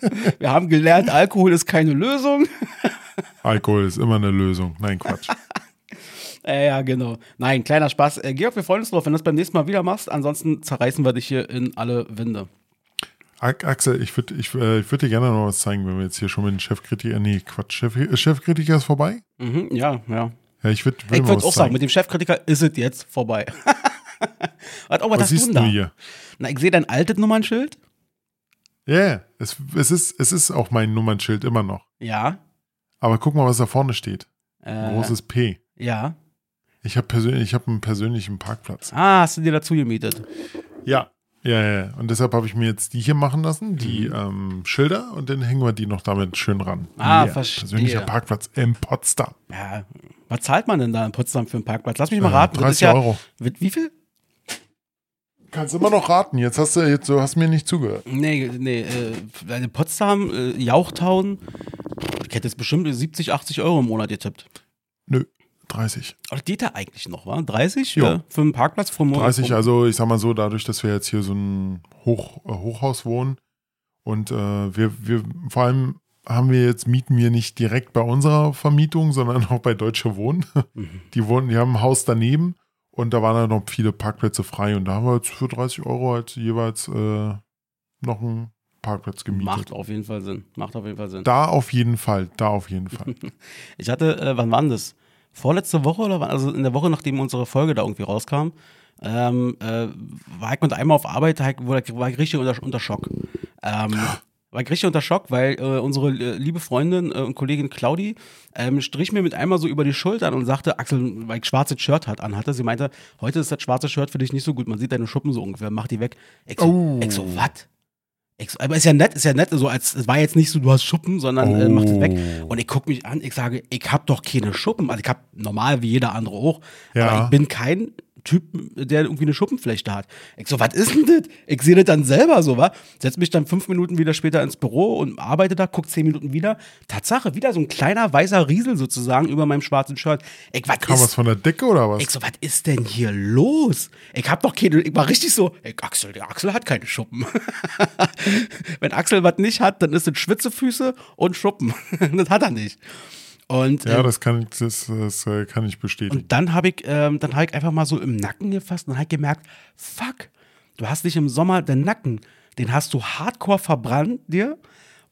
Wir haben gelernt, Alkohol ist keine Lösung. Alkohol ist immer eine Lösung. Nein, Quatsch. Äh, ja, genau. Nein, kleiner Spaß. Äh, Georg, wir freuen uns drauf, wenn du das beim nächsten Mal wieder machst. Ansonsten zerreißen wir dich hier in alle Winde. Axel, ich würde ich, äh, ich würd dir gerne noch was zeigen, wenn wir jetzt hier schon mit dem Chefkritiker. Nee, Quatsch. Chef, äh, Chefkritiker ist vorbei? Mhm, ja, ja. Ja, ich würde Ich würde auch sagen, mit dem Chefkritiker ist es jetzt vorbei. was, oh, was, Was hast siehst du du denn da? hier? Na, ich sehe dein altes Nummernschild. Ja, yeah, es, es, ist, es ist auch mein Nummernschild immer noch. Ja. Aber guck mal, was da vorne steht. Äh, Großes P. Ja. Ich habe persönlich, ich habe einen persönlichen Parkplatz. Ah, hast du dir dazu gemietet? Ja. Ja, ja, ja. Und deshalb habe ich mir jetzt die hier machen lassen, die ähm, Schilder, und dann hängen wir die noch damit schön ran. Ah, Yeah, verstehe. Persönlicher Parkplatz in Potsdam. Ja. Was zahlt man denn da in Potsdam für einen Parkplatz? Lass mich mal Äh, raten. Das 30 ist ja, Euro. Wie, wie viel? Kannst immer noch raten. Jetzt hast du, jetzt, du hast mir nicht zugehört. Nee, nee, äh, Potsdam, äh, Jauchtown, ich hätte jetzt bestimmt 70, 80 Euro im Monat getippt. Nö, 30. Aber das geht da eigentlich noch, wa? 30 Jo. äh, für einen Parkplatz pro Monat? 30, also ich sag mal so, dadurch, dass wir jetzt hier so ein Hoch, äh, Hochhaus wohnen und äh, wir, wir vor allem haben wir jetzt, mieten wir nicht direkt bei unserer Vermietung, sondern auch bei Deutsche Wohnen. Mhm. Die wohnen, die haben ein Haus daneben und da waren dann noch viele Parkplätze frei und da haben wir jetzt für 30 Euro halt jeweils äh, noch einen Parkplatz gemietet. Macht auf jeden Fall Sinn. Macht auf jeden Fall Sinn. Da auf jeden Fall, da auf jeden Fall. Ich hatte, äh, wann war denn das? Vorletzte Woche oder wann? Also in der Woche, nachdem unsere Folge da irgendwie rauskam, ähm, äh, war ich mit einmal auf Arbeit, war ich war ich richtig unter, unter Schock. Ähm, war ich richtig unter Schock, weil äh, unsere äh, liebe Freundin äh, und Kollegin Claudi ähm, strich mir mit einmal so über die Schultern und sagte, Axel, weil ich schwarzes Shirt hat, anhatte, sie meinte, heute ist das schwarze Shirt für dich nicht so gut, man sieht deine Schuppen so ungefähr, mach die weg. So, Oh. so was? Aber ist ja nett, ist ja nett, so als es war jetzt nicht so, du hast Schuppen, sondern äh, mach das weg. Oh. Und ich gucke mich an, ich sage, ich habe doch keine Schuppen. Also ich habe normal wie jeder andere auch, Ja. aber ich bin kein Typ, der irgendwie eine Schuppenflechte hat. Ich so, was ist denn das? Ich sehe das dann selber so, wa? Setz mich dann fünf Minuten wieder später ins Büro und arbeite da, guck zehn Minuten wieder. Tatsache, wieder so ein kleiner weißer Riesel sozusagen über meinem schwarzen Shirt. Ich, was Kam ist was von der Decke oder was? ich so, was ist denn hier los? Ich hab doch keine, ich war richtig so, ey, Axel, der Axel hat keine Schuppen. Wenn Axel was nicht hat, dann ist es Schwitzefüße und Schuppen. das hat er nicht. Und, ja, ähm, das kann, ich- das, das äh, kann ich bestätigen. und dann habe ich, ähm, dann hab ich einfach mal so im Nacken gefasst und habe gemerkt, fuck, du hast dich im Sommer den Nacken, den hast du hardcore verbrannt dir.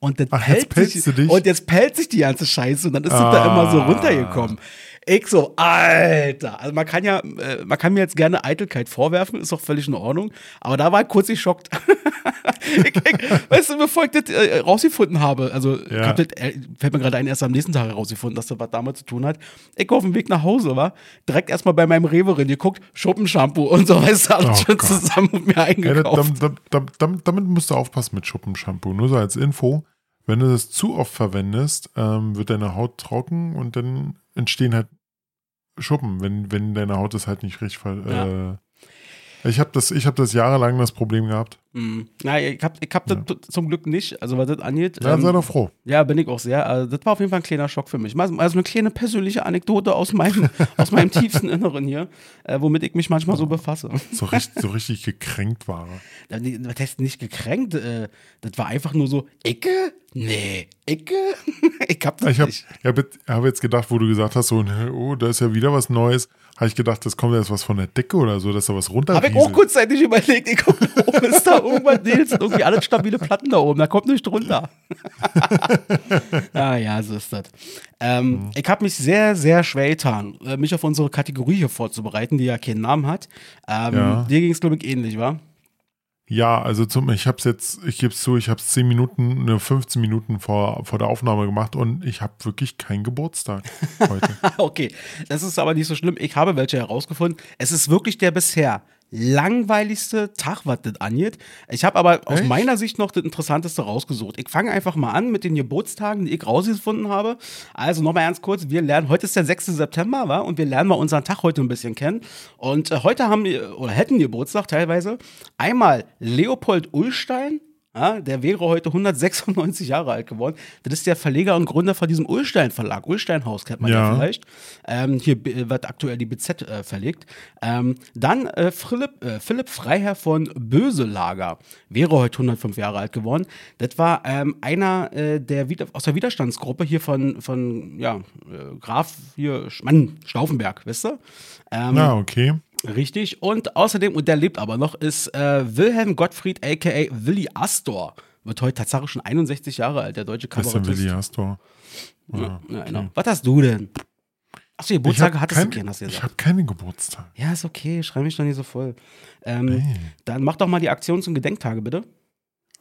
Und, das Ach, pellt sich, pelzt du dich? und jetzt pellt sich die ganze Scheiße und dann ist es da immer so Ah. runtergekommen. Ich so, Alter. Also man kann ja, äh, man kann mir jetzt gerne Eitelkeit vorwerfen, ist auch völlig in Ordnung. Aber da war ich kurz geschockt. ich, ich, weißt du, bevor ich das äh, rausgefunden habe, also Ja. das, äh, fällt mir gerade ein, erst am nächsten Tag herausgefunden, dass das was damit zu tun hat. Ich auf dem Weg nach Hause war, direkt erstmal bei meinem Rewe rein geguckt, Schuppenshampoo und so, weißt du, alles Oh schon Gott. zusammen und mir Ja, eingekauft. da, da, da, damit musst du aufpassen mit Schuppenshampoo. Nur so als Info. Wenn du das zu oft verwendest, ähm, wird deine Haut trocken und dann entstehen halt Schuppen, wenn, wenn deine Haut das halt nicht richtig ver äh, Ich habe das, ich hab das jahrelang das Problem gehabt. Mm. Nein, ich hab, ich hab das zum Glück nicht, also was das angeht. Ja, ähm, sei doch froh. Ja, bin ich auch sehr. Also das war auf jeden Fall ein kleiner Schock für mich. Also eine kleine persönliche Anekdote aus meinem, aus meinem tiefsten Inneren hier, äh, womit ich mich manchmal so befasse. So richtig, so richtig gekränkt war. Ja, Das heißt nicht gekränkt, äh, das war einfach nur so, Icke? Nee, Icke? ich hab das Ich habe nicht. ich hab jetzt, hab jetzt gedacht, wo du gesagt hast, so, ne, oh, da ist ja wieder was Neues, habe ich gedacht, das kommt jetzt was von der Decke oder so, dass da was Habe ich auch kurzzeitig überlegt, ich guck mal, oben ist da irgendwas, nee, das sind irgendwie alles stabile Platten da oben, da kommt nicht drunter. ah ja, so ist das. Ähm, Mhm. Ich habe mich sehr, sehr schwer getan, äh, mich auf unsere Kategorie hier vorzubereiten, die ja keinen Namen hat. Ähm, Ja. Dir ging es, glaube ich, ähnlich, wa? Ja, also zum, ich habe es jetzt, ich gebe es zu, ich habe es 10 Minuten, ne, 15 Minuten vor, vor der Aufnahme gemacht und ich habe wirklich keinen Geburtstag heute. okay, das ist aber nicht so schlimm. Ich habe welche herausgefunden. Es ist wirklich der bisher langweiligste Tag, was das angeht. Ich habe aber aus Echt? meiner Sicht noch das Interessanteste rausgesucht. Ich fange einfach mal an mit den Geburtstagen, die ich rausgefunden habe. Also nochmal ganz kurz, wir lernen, heute ist der 6. September, wa? Und wir lernen mal unseren Tag heute ein bisschen kennen. Und äh, heute haben wir, oder hätten Geburtstag teilweise, einmal Leopold Ullstein, ja, der wäre heute 196 Jahre alt geworden. Das ist der Verleger und Gründer von diesem Ullstein Verlag. Ullstein Haus kennt man ja, Ja. vielleicht. Ähm, hier äh, wird aktuell die BZ äh, verlegt. Ähm, dann äh, Philipp, äh, Philipp Freiherr von Böselager wäre heute 105 Jahre alt geworden. Das war ähm, einer äh, der aus der Widerstandsgruppe hier von, von ja, äh, Graf hier, Mann, Stauffenberg, wisst ihr? Ähm, Na, okay. Richtig. Und außerdem, und der lebt aber noch, ist äh, Wilhelm Gottfried, a.k.a. Willi Astor. Wird heute tatsächlich schon 61 Jahre alt, der deutsche Das ist Kabarettist. Willi Astor. Ja, ja, genau. Was hast du denn? Achso, Geburtstage hattest du keinen, hast du ich gesagt. habe keinen Geburtstag. Ja, ist okay, schreib mich doch nicht so voll. Ähm, Nee. Dann mach doch mal die Aktions- und Gedenktage, bitte.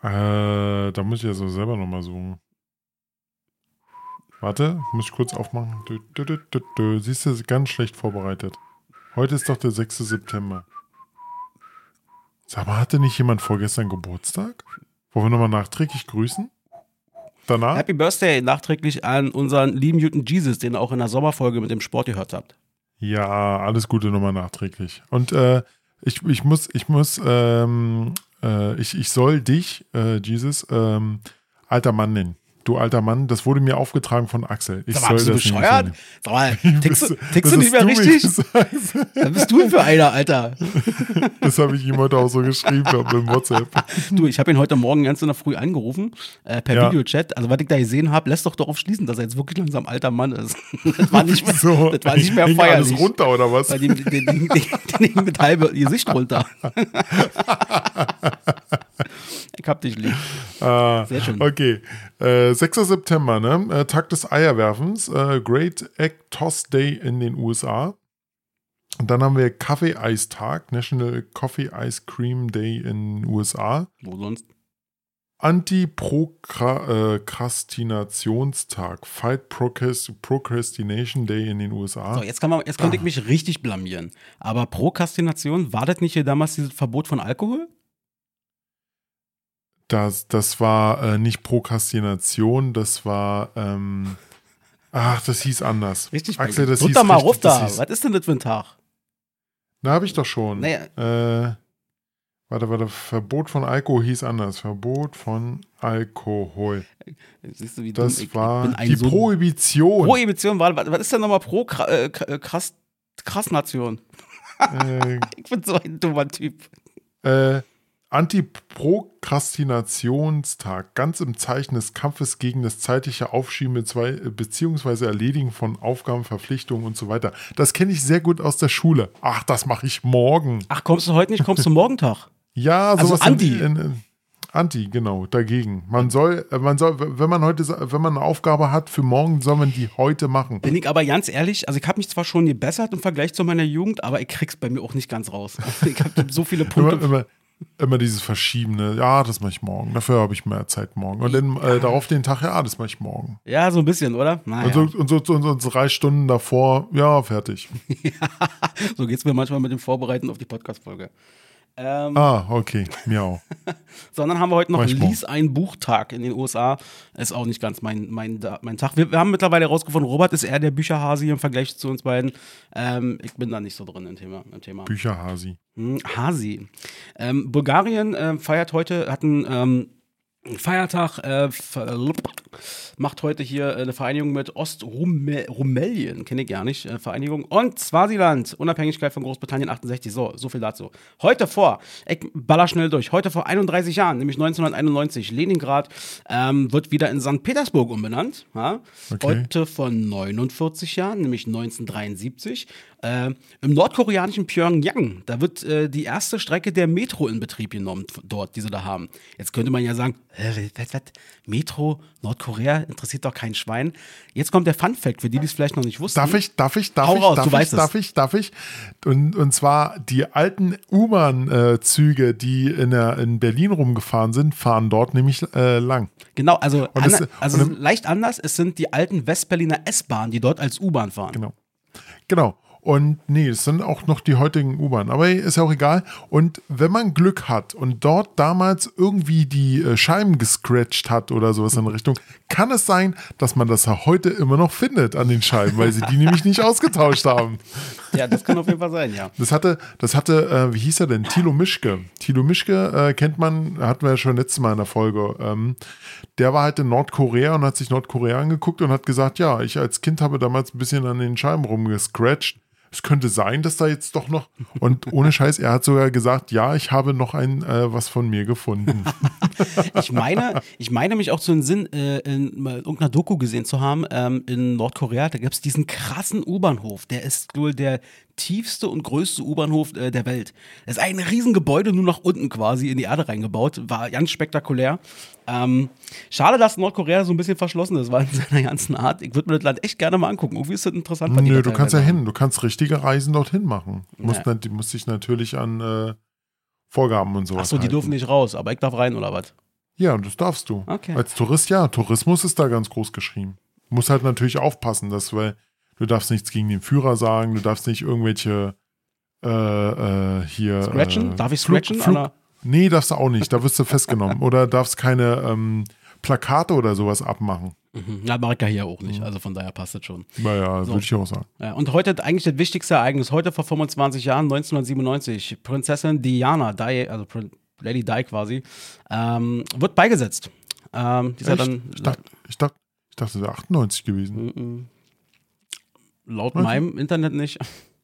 Äh, da muss ich ja so selber nochmal suchen. Warte, muss ich kurz aufmachen. Dü, dü, dü. Siehst du, ganz schlecht vorbereitet. Heute ist doch der 6. September. Sag mal, hatte nicht jemand vorgestern Geburtstag? Wollen wir nochmal nachträglich grüßen? Danach? Happy Birthday nachträglich an unseren lieben Newton Jesus, den ihr auch in der Sommerfolge mit dem Sport gehört habt. Ja, alles Gute nochmal nachträglich. Und äh, ich, ich muss, ich muss, ähm, äh, ich, ich soll dich, äh, Jesus, ähm, alter Mann nennen. Du alter Mann, das wurde mir aufgetragen von Axel. Ich Sag mal, du das bescheuert? nennen. Sag mal, tickst tickst du nicht mehr richtig? Was bist du für einer, Alter? Das habe ich ihm heute auch so geschrieben gehabt im WhatsApp. Du, ich habe ihn heute Morgen ganz in der Früh angerufen, äh, per Ja. Videochat. Also, was ich da gesehen habe, lässt doch darauf schließen, dass er jetzt wirklich langsam alter Mann ist. Das war nicht mehr, So, das war nicht mehr feierlich. alles runter oder was? Die, die, die hing mit halbe Gesicht runter. Ich hab dich lieb. Ah, Sehr schön. Okay. Äh, 6. September, ne? Äh, Tag des Eierwerfens. Äh, Great Egg Toss Day in den USA. Und dann haben wir Kaffee-Eistag, National Coffee Ice Cream Day in den USA. Wo sonst? Anti-Prokrastinationstag, Fight Procrast Procrastination Day in den USA. So, jetzt, kann man, jetzt könnte ich mich richtig blamieren. Aber Prokrastination, war das nicht hier damals dieses Verbot von Alkohol? Das, das war äh, nicht Prokrastination, das war. Ähm, ach, das hieß anders. Richtig. Axel, das hieß doch mal richtig, ruf da. hieß- Was ist denn das für ein Tag? Na, habe ich doch schon. Naja. Äh, warte, warte. Verbot von Alkohol hieß anders. Verbot von Alkohol. Siehst du, wie dumm Das ich war die so Prohibition. Prohibition war, was ist denn nochmal Pro äh, krass, krass Nation? äh, Ich bin so ein dummer Typ. äh, Antiprokrastinationstag, ganz im Zeichen des Kampfes gegen das zeitliche Aufschieben beziehungsweise Erledigen von Aufgaben, Verpflichtungen und so weiter. Das kenne ich sehr gut aus der Schule. Ach, das mache ich morgen. Ach, kommst du heute nicht, kommst du morgen Tag? Ja, Also sowas Anti. In, in, in, Anti, genau, dagegen. Man soll, äh, man soll, wenn man heute, wenn man eine Aufgabe hat für morgen, soll man die heute machen. Bin ich aber ganz ehrlich, also ich habe mich zwar schon gebessert im Vergleich zu meiner Jugend, aber ich krieg's bei mir auch nicht ganz raus. Ich habe so viele Punkte. immer, immer dieses Verschiebene, ja, das mache ich morgen, dafür habe ich mehr Zeit morgen. Und dann äh, darauf den Tag, ja, das mache ich morgen. Ja, so ein bisschen, oder? Naja. Und, so, und, so, und so drei Stunden davor, ja, fertig. so geht's mir manchmal mit dem Vorbereiten auf die Podcast-Folge. Ähm, Ah, okay, mir auch. sondern haben wir heute noch Manchmal. Lies ein Buchtag in den USA. Ist auch nicht ganz mein, mein, mein Tag. Wir, wir haben mittlerweile herausgefunden, Robert ist eher der Bücherhasi im Vergleich zu uns beiden. Ähm, ich bin da nicht so drin im Thema. Im Thema. Bücherhasi. Hm, Hasi. Ähm, Bulgarien äh, feiert heute, hat einen ähm, Feiertag, äh, ver- macht heute hier äh, eine Vereinigung mit Ostrumelien, kenne ich gar nicht, äh, Vereinigung. Und Swasiland, Unabhängigkeit von Großbritannien 68. So, so viel dazu. Heute vor, ich baller schnell durch, heute vor 31 Jahren, nämlich 1991, Leningrad ähm, wird wieder in St. Petersburg umbenannt. Ja? Okay. Heute vor 49 Jahren, nämlich 1973, äh, im nordkoreanischen Pyongyang, da wird äh, die erste Strecke der Metro in Betrieb genommen, dort, die sie da haben. Jetzt könnte man ja sagen, äh, was, was, Metro, Nordkorea, interessiert doch kein Schwein. Jetzt kommt der Fun-Fact, für die, die es vielleicht noch nicht wussten. Darf ich, darf ich, darf Hau ich, raus, darf du ich, weißt es. darf ich, darf ich? Und, und zwar die alten U-Bahn-Züge, die in, der, in Berlin rumgefahren sind, fahren dort nämlich äh, lang. Genau, also, Und es- an, also und im- leicht anders, es sind die alten Westberliner S-Bahnen, die dort als U-Bahn fahren. Genau. Genau. Und nee, es sind auch noch die heutigen U-Bahn. Aber ist ja auch egal. Und wenn man Glück hat und dort damals irgendwie die äh, Scheiben gescratcht hat oder sowas in der Richtung, kann es sein, dass man das ja heute immer noch findet an den Scheiben, weil sie die nämlich nicht ausgetauscht haben. Ja, das kann auf jeden Fall sein, ja. Das hatte, das hatte, äh, wie hieß er denn? Thilo Mischke. Thilo Mischke äh, kennt man, hatten wir ja schon letztes Mal in der Folge. Ähm, der war halt in Nordkorea und hat sich Nordkorea angeguckt und hat gesagt, ja, ich als Kind habe damals ein bisschen an den Scheiben rumgescratcht. Es könnte sein, dass da jetzt doch noch. Und ohne Scheiß, er hat sogar gesagt, ja, ich habe noch ein äh, was von mir gefunden. Ich meine, ich meine mich auch zu den Sinn, äh, in irgendeiner Doku gesehen zu haben, ähm, in Nordkorea, da gab es diesen krassen U-Bahnhof. Der ist wohl der tiefste und größte U-Bahnhof äh, der Welt. Das ist ein Riesengebäude, nur nach unten quasi in die Erde reingebaut. War ganz spektakulär. Ähm, schade, dass Nordkorea so ein bisschen verschlossen ist, war in seiner ganzen Art. Ich würde mir das Land echt gerne mal angucken. Irgendwie ist das interessant. Nö, du kannst ja hin. Du kannst richtige Reisen dorthin machen. Du musst, Ja. nat- du musst dich natürlich an äh, Vorgaben und sowas Achso, die halten. dürfen nicht raus, aber ich darf rein oder was? Ja, das darfst du. Okay. Als Tourist, ja. Tourismus ist da ganz groß geschrieben. Du musst halt natürlich aufpassen, dass, weil du darfst nichts gegen den Führer sagen, du darfst nicht irgendwelche äh, äh, hier. Scratchen? Äh, Darf ich Flug- scratchen? Flug, oder? Nee, darfst du auch nicht. Da wirst du festgenommen. Oder darfst keine ähm, Plakate oder sowas abmachen. Mhm. Ich ja hier auch Mhm. nicht. Also von daher passt das schon. Naja, So. würde ich auch sagen. Ja, und heute eigentlich das wichtigste Ereignis. Heute vor 25 Jahren, 1997, Prinzessin Diana, Di, also Prin Lady Di quasi, ähm, wird beigesetzt. Ähm, die ist ja dann ich, dachte, ich, dachte, ich dachte, es wäre 98 gewesen. Mhm. Laut Okay. meinem Internet nicht.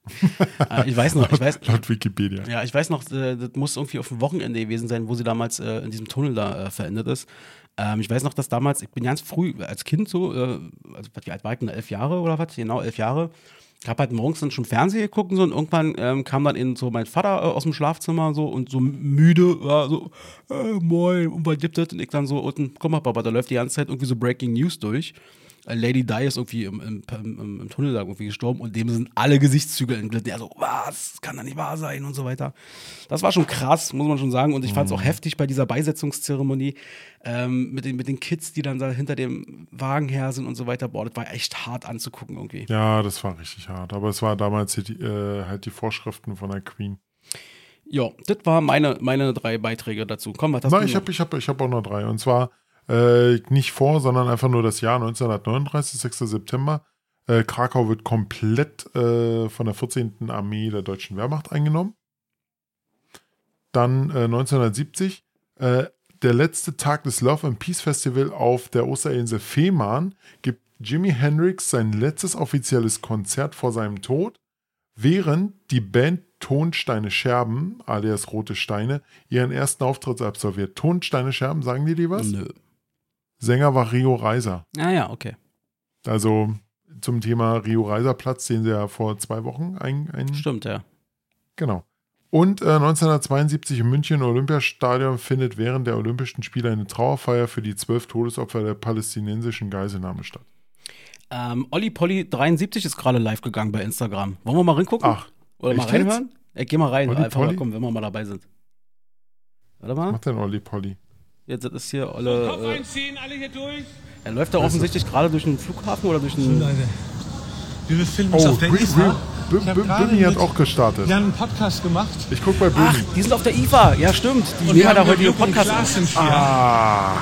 äh, ich weiß noch, ich weiß, Laut Wikipedia. ja, ich weiß noch, äh, das muss irgendwie auf dem Wochenende gewesen sein, wo sie damals äh, in diesem Tunnel da äh, verendet ist. Ähm, ich weiß noch, dass damals, ich bin ganz früh als Kind so, äh, also wie alt war ich denn, elf Jahre oder was? Genau, elf Jahre. Ich habe halt morgens dann schon Fernsehen geguckt und so und irgendwann ähm, kam dann eben so mein Vater äh, aus dem Schlafzimmer so und so müde, ja, so, äh, moin, und was gibt das? Und ich dann so unten, guck mal, Papa, da läuft die ganze Zeit irgendwie so Breaking News durch. Lady Di ist irgendwie im, im, im, im Tunnel da irgendwie gestorben und dem sind alle Gesichtszüge entglitten. Er so, was? Kann doch nicht wahr sein und so weiter. Das war schon krass, muss man schon sagen. Und ich fand es auch heftig bei dieser Beisetzungszeremonie ähm, mit, den, mit den Kids, die dann da hinter dem Wagen her sind und so weiter. Boah, das war echt hart anzugucken irgendwie. Ja, das war richtig hart. Aber es war damals die, äh, halt die Vorschriften von der Queen. Ja, das waren meine, meine drei Beiträge dazu. Komm, was hast Nein, du ich habe ich hab, ich hab auch noch drei. Und zwar äh, nicht vor, sondern einfach nur das Jahr 1939, 6. September. Äh, Krakau wird komplett äh, von der 14. Armee der deutschen Wehrmacht eingenommen. Dann äh, 1970, äh, der letzte Tag des Love and Peace Festival auf der Osterinsel Fehmarn gibt Jimi Hendrix sein letztes offizielles Konzert vor seinem Tod, während die Band Tonsteine Scherben, alias Rote Steine, ihren ersten Auftritt absolviert. Tonsteine Scherben, sagen die dir was? Nö. Sänger war Rio Reiser. Ah ja, okay. Also zum Thema Rio Reiser Platz, den sie ja vor zwei Wochen ein, ein Stimmt, ja. Genau. Und äh, 1972 im München Olympiastadion findet während der Olympischen Spiele eine Trauerfeier für die zwölf Todesopfer der palästinensischen Geiselnahme statt. Ähm, Olli Polly 73 ist gerade live gegangen bei Instagram. Wollen wir mal reingucken? Ach, Oder mal reinhören? Ey, geh mal rein, Olli einfach mal kommen, wenn wir mal dabei sind. Warte was mal. macht denn Olli Polly? Jetzt ist hier Kopf Olle. Äh, einziehen, alle hier durch. er läuft da offensichtlich gerade durch den Flughafen oder durch den. Leute, wir befinden uns Oh, auf der IFA. Rio, Bö- Ich hab Bö- gerade Bömi hat auch gestartet. Jan einen Podcast gemacht. Ich guck bei Ach, Bömi. die sind auf der IFA. Ja, stimmt. Die Und nehmen wir da haben heute ihren Podcast. Ah,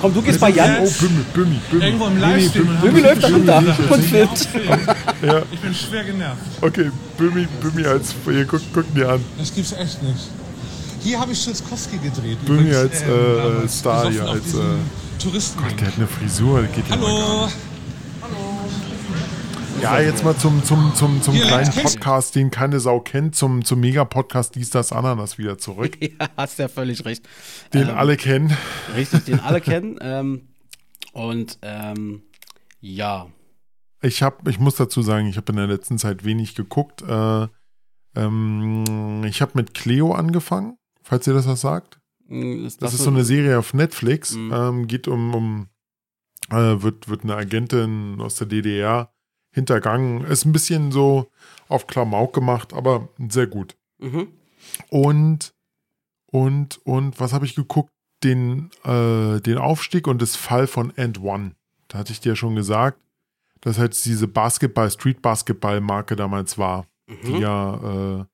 Komm, du gehst bei Jan. oh, Bömi, Bömi, Bömi. Irgendwo im Livestream. haben Bömi sich läuft da runter und filmt. ich bin schwer genervt. Okay, Bömi, Bömi als, hier, guck, guck dir an. Das gibt's echt nicht. Hier habe ich Schulzkowski gedreht. Übrigens, als, ähm, äh. Star hier, als, diesem äh, Touristen. Der hat eine Frisur, das geht ja Hallo. nicht. Ja, jetzt mal zum, zum, zum, zum Hier, kleinen Podcast, den keine Sau kennt, zum, zum Mega-Podcast Dies, das, Ananas wieder zurück, Ja, hast ja völlig recht. den Ähm, alle kennen. Richtig, den alle kennen. Ähm, und ähm, ja. Ich hab, ich muss dazu sagen, ich habe in der letzten Zeit wenig geguckt. Äh, ähm, ich habe mit Cleo angefangen, falls ihr das was sagt. mm, Ist Das ist so eine Serie auf Netflix. Mhm. Ähm, geht um, um äh, wird, wird eine Agentin aus der DDR hintergangen. Ist ein bisschen so auf Klamauk gemacht, aber sehr gut. Mhm. Und, und, und, was habe ich geguckt? Den, äh, den Aufstieg und das Fall von End One. Da hatte ich dir ja schon gesagt, dass halt diese Basketball, Street-Basketball-Marke damals war, die Mhm. ja äh,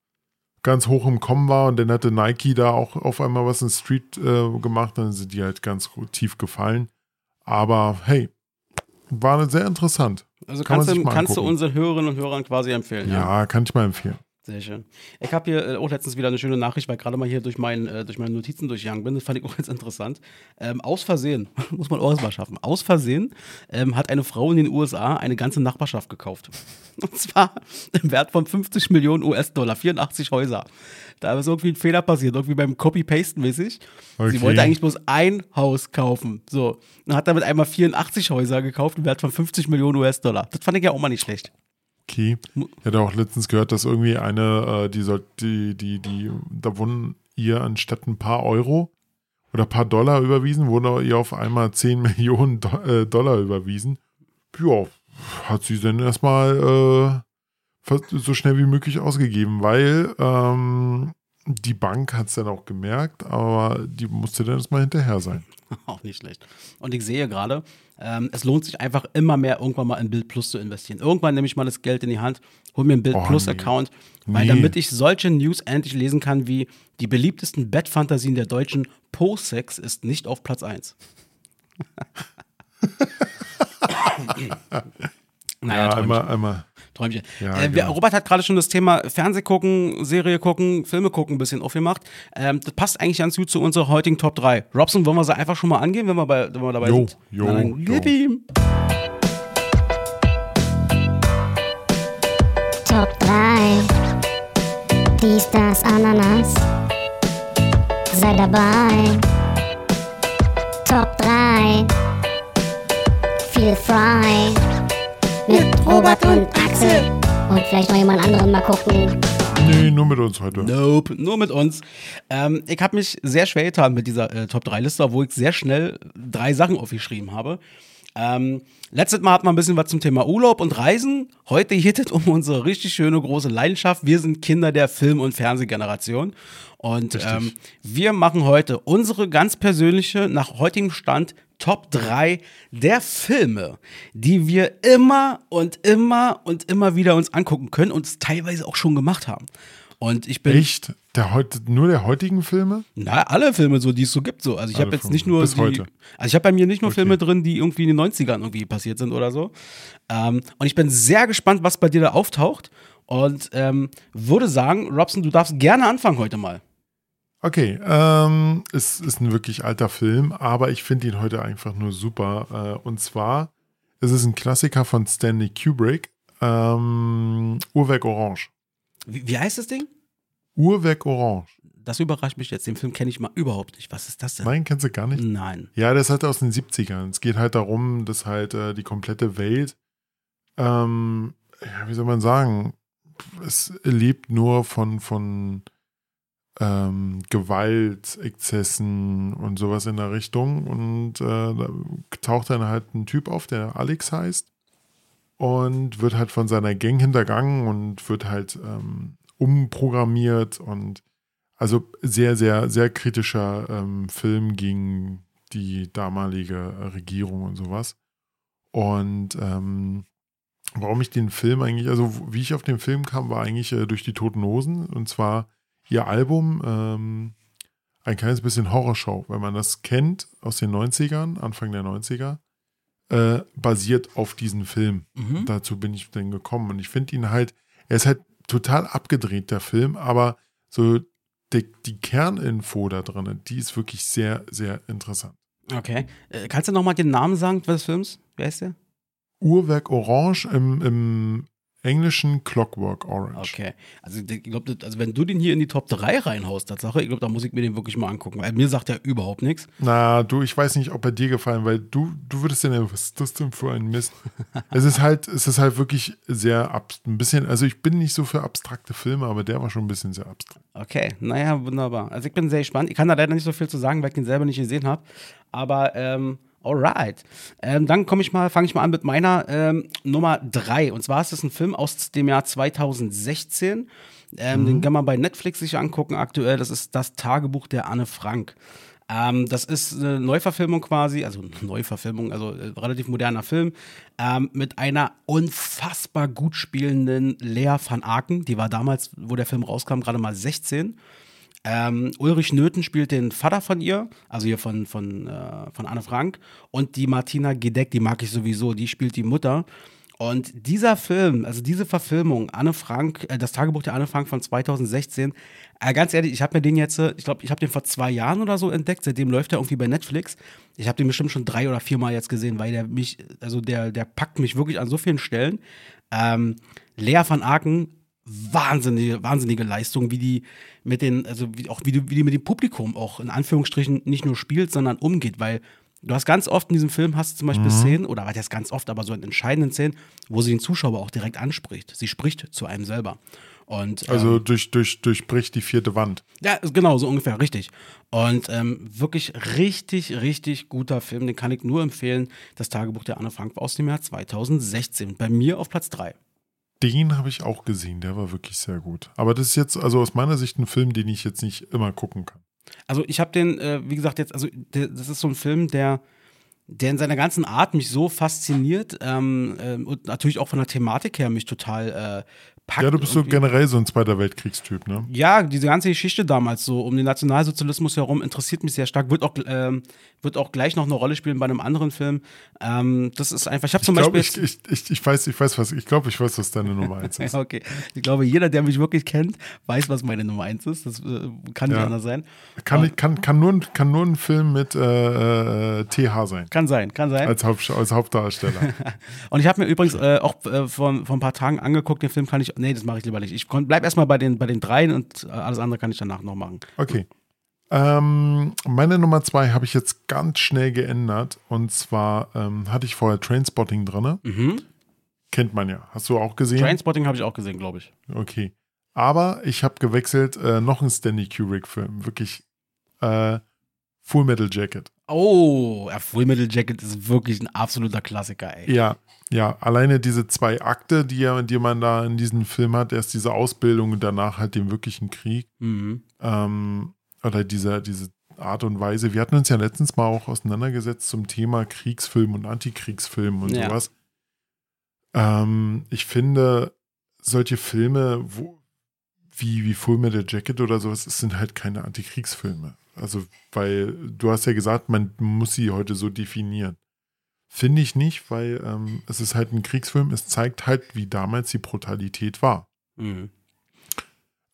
ganz hoch im Kommen war und dann hatte Nike da auch auf einmal was in Street äh, gemacht, dann sind die halt ganz tief gefallen. Aber hey, war sehr interessant. Also Kann kannst, du, kannst du unseren Hörerinnen und Hörern quasi empfehlen. Ja, kann ich mal empfehlen. Sehr schön. Ich habe hier äh, auch letztens wieder eine schöne Nachricht, weil gerade mal hier durch, mein, äh, durch meine Notizen durchgegangen bin. Das fand ich auch ganz interessant. Ähm, aus Versehen, muss man auch erstmal schaffen, aus Versehen ähm, hat eine Frau in den USA eine ganze Nachbarschaft gekauft. Und zwar im Wert von 50 Millionen US-Dollar, 84 Häuser. Da ist irgendwie ein Fehler passiert, irgendwie beim Copy-Pasten mäßig. Okay. Sie wollte eigentlich bloß ein Haus kaufen. So. Und hat damit einmal 84 Häuser gekauft im Wert von 50 Millionen US-Dollar. Das fand ich ja auch mal nicht schlecht. Okay. Ich hatte auch letztens gehört, dass irgendwie eine, äh, die soll, die, die, die, da wurden ihr anstatt ein paar Euro oder ein paar Dollar überwiesen, wurden ihr auf einmal 10 Millionen äh, Dollar überwiesen. Ja, hat sie dann erstmal äh, so schnell wie möglich ausgegeben, weil ähm, die Bank hat es dann auch gemerkt, aber die musste dann erstmal hinterher sein. Auch nicht schlecht. Und ich sehe gerade, ähm, es lohnt sich einfach immer mehr, irgendwann mal in Bild Plus zu investieren. Irgendwann nehme ich mal das Geld in die Hand, hole mir einen Bild Oh, Plus nee. Account, weil Nee. damit ich solche News endlich lesen kann wie die beliebtesten Bettfantasien der Deutschen, Po-Sex ist nicht auf Platz 1. naja, Ja, einmal, einmal. Träumchen. Ja, äh, wir, genau. Robert hat gerade schon das Thema Fernseh gucken, Serie gucken, Filme gucken ein bisschen aufgemacht. Ähm, das passt eigentlich ganz gut zu unserer heutigen Top 3. Robson, wollen wir sie einfach schon mal angehen, wenn wir, bei, wenn wir dabei Jo, sind? jo, Na dann jo. gib ihm. Top 3. Dies, das, Ananas. Sei dabei. Top 3. Feel frei. Mit Robert und Axel. Und vielleicht noch jemand anderen mal gucken. Nee, nur mit uns heute. Nope, nur mit uns. Ähm, ich habe mich sehr schwer getan mit dieser äh, Top 3 Liste, wo ich sehr schnell drei Sachen aufgeschrieben habe. Ähm, letztes Mal hatten wir ein bisschen was zum Thema Urlaub und Reisen. Heute geht es um unsere richtig schöne große Leidenschaft. Wir sind Kinder der Film- und Fernsehgeneration. Und ähm, wir machen heute unsere ganz persönliche, nach heutigem Stand, Top 3 der Filme, die wir immer und immer und immer wieder uns angucken können und es teilweise auch schon gemacht haben. Und ich bin Echt? Der heute, nur der heutigen Filme? na, alle Filme, so, die es so gibt. So. Also ich habe jetzt nicht nur bis die, heute. Also ich habe bei mir nicht nur Okay. Filme drin, die irgendwie in den 90ern irgendwie passiert sind oder so. Ähm, und ich bin sehr gespannt, was bei dir da auftaucht. Und ähm, würde sagen, Robson, du darfst gerne anfangen heute mal. Okay, ähm, es ist ein wirklich alter Film, aber ich finde ihn heute einfach nur super. Äh, und zwar, es ist ein Klassiker von Stanley Kubrick, ähm, Uhrwerk Orange. Wie, wie heißt das Ding? Uhrwerk Orange. Das überrascht mich jetzt. Den Film kenne ich mal überhaupt nicht. Was ist das denn? Nein, kennst du gar nicht? Nein. Ja, das ist halt aus den 70ern. Es geht halt darum, dass halt äh, die komplette Welt, ähm, ja, wie soll man sagen, es lebt nur von, von ähm, Gewalt, Exzessen und sowas in der Richtung. Und äh, da taucht dann halt ein Typ auf, der Alex heißt und wird halt von seiner Gang hintergangen und wird halt ähm, umprogrammiert und also sehr, sehr, sehr kritischer ähm, Film gegen die damalige Regierung und sowas. Und ähm, warum ich den Film eigentlich, also wie ich auf den Film kam, war eigentlich äh, durch die Toten Hosen und zwar ihr Album ähm, ein kleines bisschen Horrorshow, wenn man das kennt aus den 90ern, Anfang der 90er, äh, basiert auf diesem Film. Mhm. Dazu bin ich dann gekommen und ich finde ihn halt, er ist halt total abgedreht, der Film, aber so die, die Kerninfo da drin, die ist wirklich sehr, sehr interessant. Okay. Äh, kannst du nochmal den Namen sagen des Films? Wer ist der? Uhrwerk Orange im, im englischen Clockwork Orange. Okay. Also, ich glaube, also wenn du den hier in die Top 3 reinhaust, Tatsache, ich glaube, da muss ich mir den wirklich mal angucken, weil mir sagt er überhaupt nichts. Na, du, ich weiß nicht, ob er dir gefallen, weil du, du würdest denn, was ist das denn für ein Mist? es ist halt, es ist halt wirklich sehr ab, ein bisschen, also ich bin nicht so für abstrakte Filme, aber der war schon ein bisschen sehr abstrakt. Okay, naja, wunderbar. Also ich bin sehr gespannt. Ich kann da leider nicht so viel zu sagen, weil ich den selber nicht gesehen habe. Aber ähm, alright. Ähm, dann komme ich mal, fange ich mal an mit meiner ähm, Nummer 3. Und zwar ist es ein Film aus dem Jahr 2016. Ähm, Den kann man bei Netflix sich angucken aktuell. Das ist das Tagebuch der Anne Frank. Ähm, das ist eine Neuverfilmung quasi, also Neuverfilmung, also äh, relativ moderner Film, ähm, mit einer unfassbar gut spielenden Lea van Aken. Die war damals, wo der Film rauskam, gerade mal 16. Ähm, Ulrich Nöthen spielt den Vater von ihr, also hier von, von, äh, von Anne Frank. Und die Martina Gedeck, die mag ich sowieso, die spielt die Mutter. Und dieser Film, also diese Verfilmung, Anne Frank, äh, das Tagebuch der Anne Frank von 2016, äh, ganz ehrlich, ich habe mir den jetzt, äh, ich glaube, ich habe den vor zwei Jahren oder so entdeckt, seitdem läuft er irgendwie bei Netflix. Ich habe den bestimmt schon drei oder vier Mal jetzt gesehen, weil der mich, also der, der packt mich wirklich an so vielen Stellen. Ähm, Lea van Aken, wahnsinnige, wahnsinnige Leistung, wie die mit den, also wie, auch wie die, wie die mit dem Publikum auch in Anführungsstrichen nicht nur spielt, sondern umgeht, weil du hast ganz oft in diesem Film hast du zum Beispiel Szenen, oder was heißt ganz oft, aber so in entscheidenden Szenen, wo sie den Zuschauer auch direkt anspricht. Sie spricht zu einem selber. Und, ähm, Also durch, durch, durchbricht die vierte Wand. ja, genau, so ungefähr, richtig. Und ähm, wirklich richtig, richtig guter Film, den kann ich nur empfehlen. Das Tagebuch der Anne Frank aus dem Jahr 2016. Bei mir auf Platz 3. Den habe ich auch gesehen, der war wirklich sehr gut. Aber das ist jetzt also aus meiner Sicht ein Film, den ich jetzt nicht immer gucken kann. Also ich habe den, äh, wie gesagt, jetzt, also der, das ist so ein Film, der, der in seiner ganzen Art mich so fasziniert ähm, ähm, und natürlich auch von der Thematik her mich total äh, packt. Ja, du bist so generell so ein Zweiter Weltkriegstyp, ne? Ja, diese ganze Geschichte damals so um den Nationalsozialismus herum interessiert mich sehr stark. Wird auch, ähm, wird auch gleich noch eine Rolle spielen bei einem anderen Film. Ähm, das ist einfach, ich habe zum glaube, Beispiel. ich, ich, ich, ich weiß, ich weiß was, ich glaube, ich weiß, was deine Nummer eins ist. Ja, okay. Ich glaube, jeder, der mich wirklich kennt, weiß, was meine Nummer eins ist. Das äh, kann nicht Ja. anders sein. Kann, kann, kann, nur, ein- kann nur ein Film mit äh, äh, TH sein. Kann sein, kann sein. Als, Haupt, als Hauptdarsteller. Und ich habe mir übrigens äh, auch äh, vor, vor ein paar Tagen angeguckt, den Film kann ich. Nee, das mache ich lieber nicht. Ich bleib erstmal bei den, bei den dreien und äh, alles andere kann ich danach noch machen. Okay. Ähm, meine Nummer zwei habe ich jetzt ganz schnell geändert. Und zwar ähm, hatte ich vorher Trainspotting drin. Mhm. Kennt man ja. Hast du auch gesehen? Trainspotting habe ich auch gesehen, glaube ich. Okay. Aber ich habe gewechselt, äh, noch ein Stanley Kubrick-Film. Wirklich äh, Full Metal Jacket. Oh, ja, Full Metal Jacket ist wirklich ein absoluter Klassiker, ey. Ja, ja. Alleine diese zwei Akte, die, die man da in diesem Film hat, erst diese Ausbildung und danach halt den wirklichen Krieg. Mhm. Ähm, oder diese, diese Art und Weise. Wir hatten uns ja letztens mal auch auseinandergesetzt zum Thema Kriegsfilm und Antikriegsfilm und Ja. sowas. Ähm, ich finde, solche Filme, wo, wie, wie Full Metal Jacket oder sowas, es sind halt keine Antikriegsfilme. Also, weil du hast ja gesagt, man muss sie heute so definieren. Finde ich nicht, weil ähm, es ist halt ein Kriegsfilm, es zeigt halt, wie damals die Brutalität war. Mhm.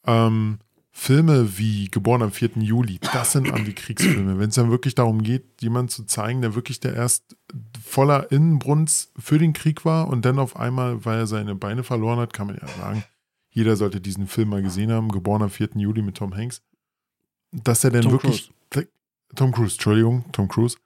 Ähm, Filme wie Geboren am 4. Juli, das sind Antikriegsfilme. Wenn es dann wirklich darum geht, jemanden zu zeigen, der wirklich der erst voller Innenbrunst für den Krieg war und dann auf einmal, weil er seine Beine verloren hat, kann man ja sagen, jeder sollte diesen Film mal gesehen haben, Geboren am 4. Juli mit Tom Hanks. Dass er dann Tom wirklich. Tom Cruise, Entschuldigung, Tom Cruise.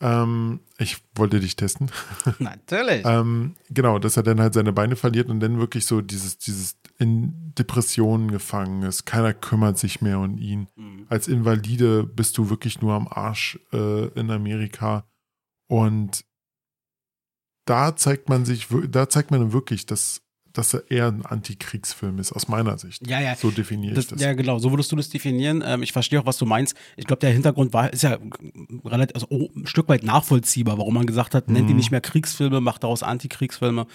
Ähm, ich wollte dich testen. Natürlich. Ähm, genau, dass er dann halt seine Beine verliert und dann wirklich so dieses, dieses in Depressionen gefangen ist. Keiner kümmert sich mehr um ihn. Mhm. Als Invalide bist du wirklich nur am Arsch äh, in Amerika. Und da zeigt man sich, da zeigt man wirklich, dass, dass er eher ein Antikriegsfilm ist, aus meiner Sicht. Ja, ja. So definiere Das, ich das. ja, genau, so würdest du das definieren. Ähm, ich verstehe auch, was du meinst. Ich glaube, der Hintergrund war, ist ja relativ, also oh, ein Stück weit nachvollziehbar, warum man gesagt hat, nennt die Mhm. nicht mehr Kriegsfilme, macht daraus Antikriegsfilme.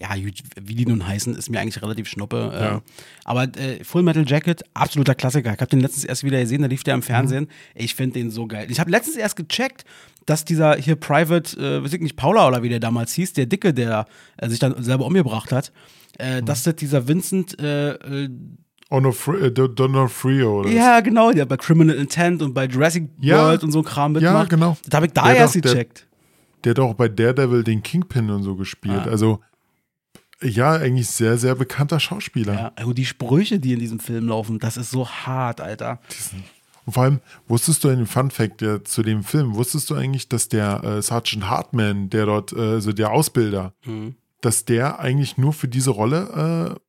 Ja, wie die nun heißen, ist mir eigentlich relativ schnuppe. Ja. Ähm, aber äh, Full Metal Jacket, absoluter Klassiker. Ich habe den letztens erst wieder gesehen, da lief der im Fernsehen. Ich finde den so geil. Ich habe letztens erst gecheckt, dass dieser hier Private, äh, weiß ich nicht, Paula oder wie der damals hieß, der Dicke, der äh, sich dann selber umgebracht hat, äh, dass das dieser Vincent äh, äh, äh, Don- Donofrio oder ja, genau, der bei Criminal Intent und bei Jurassic Ja. World und so Kram mitmacht. Ja, genau. Das habe ich da Der erst doch, der- gecheckt. Der hat auch bei Daredevil den Kingpin und so gespielt. Ah. Also, ja, eigentlich sehr, sehr bekannter Schauspieler. Ja, also die Sprüche, die in diesem Film laufen, das ist so hart, Alter. Und vor allem, wusstest du einen Fun Fact der, zu dem Film, wusstest du eigentlich, dass der äh, Sergeant Hartman, der dort, äh, also der Ausbilder, Mhm. dass der eigentlich nur für diese Rolle, äh,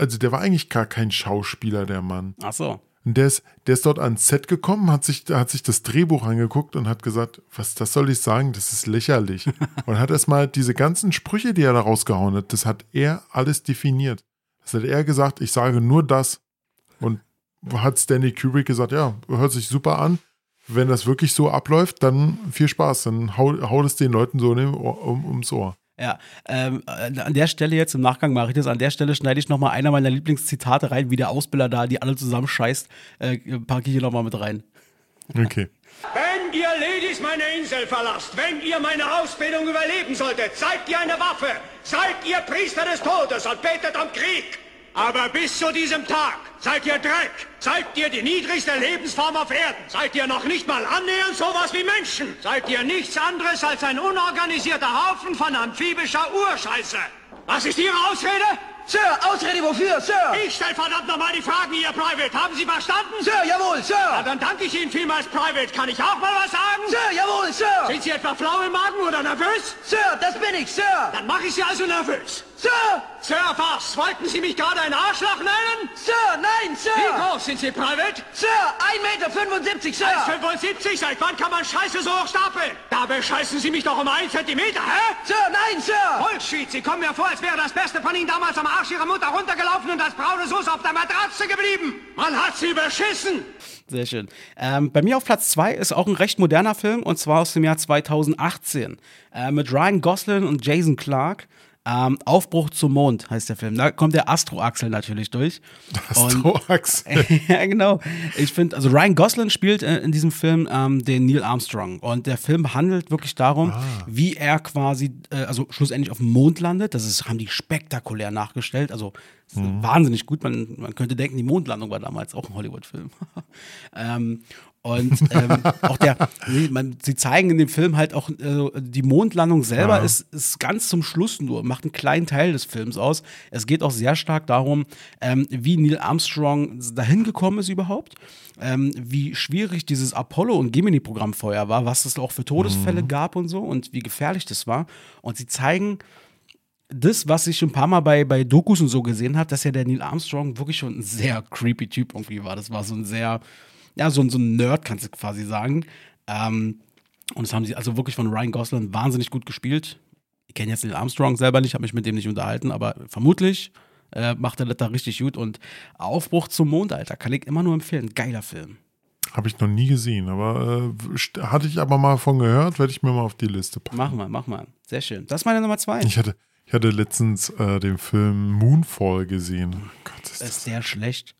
also der war eigentlich gar kein Schauspieler, der Mann. Ach so. Und der ist, der ist dort ans Set gekommen, hat sich, hat sich das Drehbuch angeguckt und hat gesagt, was, das soll ich sagen, das ist lächerlich. und hat erstmal diese ganzen Sprüche, die er da rausgehauen hat, das hat er alles definiert. Das hat er gesagt, ich sage nur das. Hat Stanley Kubrick gesagt, ja, hört sich super an. Wenn das wirklich so abläuft, dann viel Spaß. Dann hau, haut es den Leuten so um, um, ums Ohr. Ja, ähm, äh, an der Stelle jetzt im Nachgang mache ich das. An der Stelle schneide ich nochmal einer meiner Lieblingszitate rein, wie der Ausbilder da, die alle zusammen scheißt, äh, packe ich hier nochmal mit rein. Okay. Wenn ihr Ladies meine Insel verlasst, wenn ihr meine Ausbildung überleben solltet, seid ihr eine Waffe, seid ihr Priester des Todes und betet um Krieg. Aber bis zu diesem Tag seid ihr Dreck, seid ihr die niedrigste Lebensform auf Erden, seid ihr noch nicht mal annähernd sowas wie Menschen, seid ihr nichts anderes als ein unorganisierter Haufen von amphibischer Urscheiße. Was ist Ihre Ausrede? Sir, Ausrede wofür, Sir? Ich stell verdammt nochmal die Fragen, ihr Private. Haben Sie verstanden? Sir, jawohl, Na, Sir! dann danke ich Ihnen vielmals, Private. Kann ich auch mal was sagen? Sir, jawohl, Sir! Sind Sie etwa flau im Magen oder nervös? Sir, das bin ich, Sir! Dann mache ich Sie also nervös. Sir! Sir, was? Wollten Sie mich gerade ein Arschloch nennen? Sir, nein, Sir! Wie groß sind Sie, Private? Sir, 1,75 Meter, Sir! 1,75? Seit wann kann man Scheiße so hoch stapeln? Da bescheißen Sie mich doch um einen Zentimeter, hä? Sir, nein, Sir! Bullshit, Sie kommen mir vor, als wäre das Beste von Ihnen damals am Arsch Ihrer Mutter runtergelaufen und als braune Soße auf der Matratze geblieben. Man hat Sie beschissen. Sehr schön. Ähm, bei mir auf Platz zwei ist auch ein recht moderner Film und zwar aus dem Jahr 2018 äh, mit Ryan Gosling und Jason Clark. Ähm, Aufbruch zum Mond heißt der Film. Da kommt der Astro-Axel natürlich durch. Astroaxel. ja, genau. Ich finde, also Ryan Gosling spielt äh, in diesem Film ähm, den Neil Armstrong. Und der Film handelt wirklich darum, Ah. wie er quasi, äh, also schlussendlich auf dem Mond landet. Das ist, haben die spektakulär nachgestellt. Also Mhm. wahnsinnig gut. Man, man könnte denken, die Mondlandung war damals auch ein Hollywood-Film. ähm, und ähm, auch der, man, sie zeigen in dem Film halt auch, äh, die Mondlandung selber Ja. ist, ist ganz zum Schluss nur, macht einen kleinen Teil des Films aus. Es geht auch sehr stark darum, ähm, wie Neil Armstrong dahin gekommen ist überhaupt, ähm, wie schwierig dieses Apollo- und Gemini-Programm vorher war, was es auch für Todesfälle gab und so und wie gefährlich das war. Und sie zeigen das, was ich schon ein paar Mal bei, bei Dokus und so gesehen habe, dass ja der Neil Armstrong wirklich schon ein sehr creepy Typ irgendwie war. Das war so ein sehr, ja, so, ein- so ein Nerd, kannst du quasi sagen. Ähm, und das haben sie also wirklich von Ryan Gosling wahnsinnig gut gespielt. Ich kenne jetzt Neil Armstrong selber nicht, habe mich mit dem nicht unterhalten, aber vermutlich äh, macht er das da richtig gut. Und Aufbruch zum Mond, Alter, kann ich immer nur empfehlen. Geiler Film. Habe ich noch nie gesehen, aber äh, hatte ich aber mal von gehört, werde ich mir mal auf die Liste packen. Mach mal, mach mal. Sehr schön. Das ist meine Nummer zwei. Ich hatte, ich hatte letztens äh, den Film Moonfall gesehen. Oh Gott, ist das, ist der schlecht?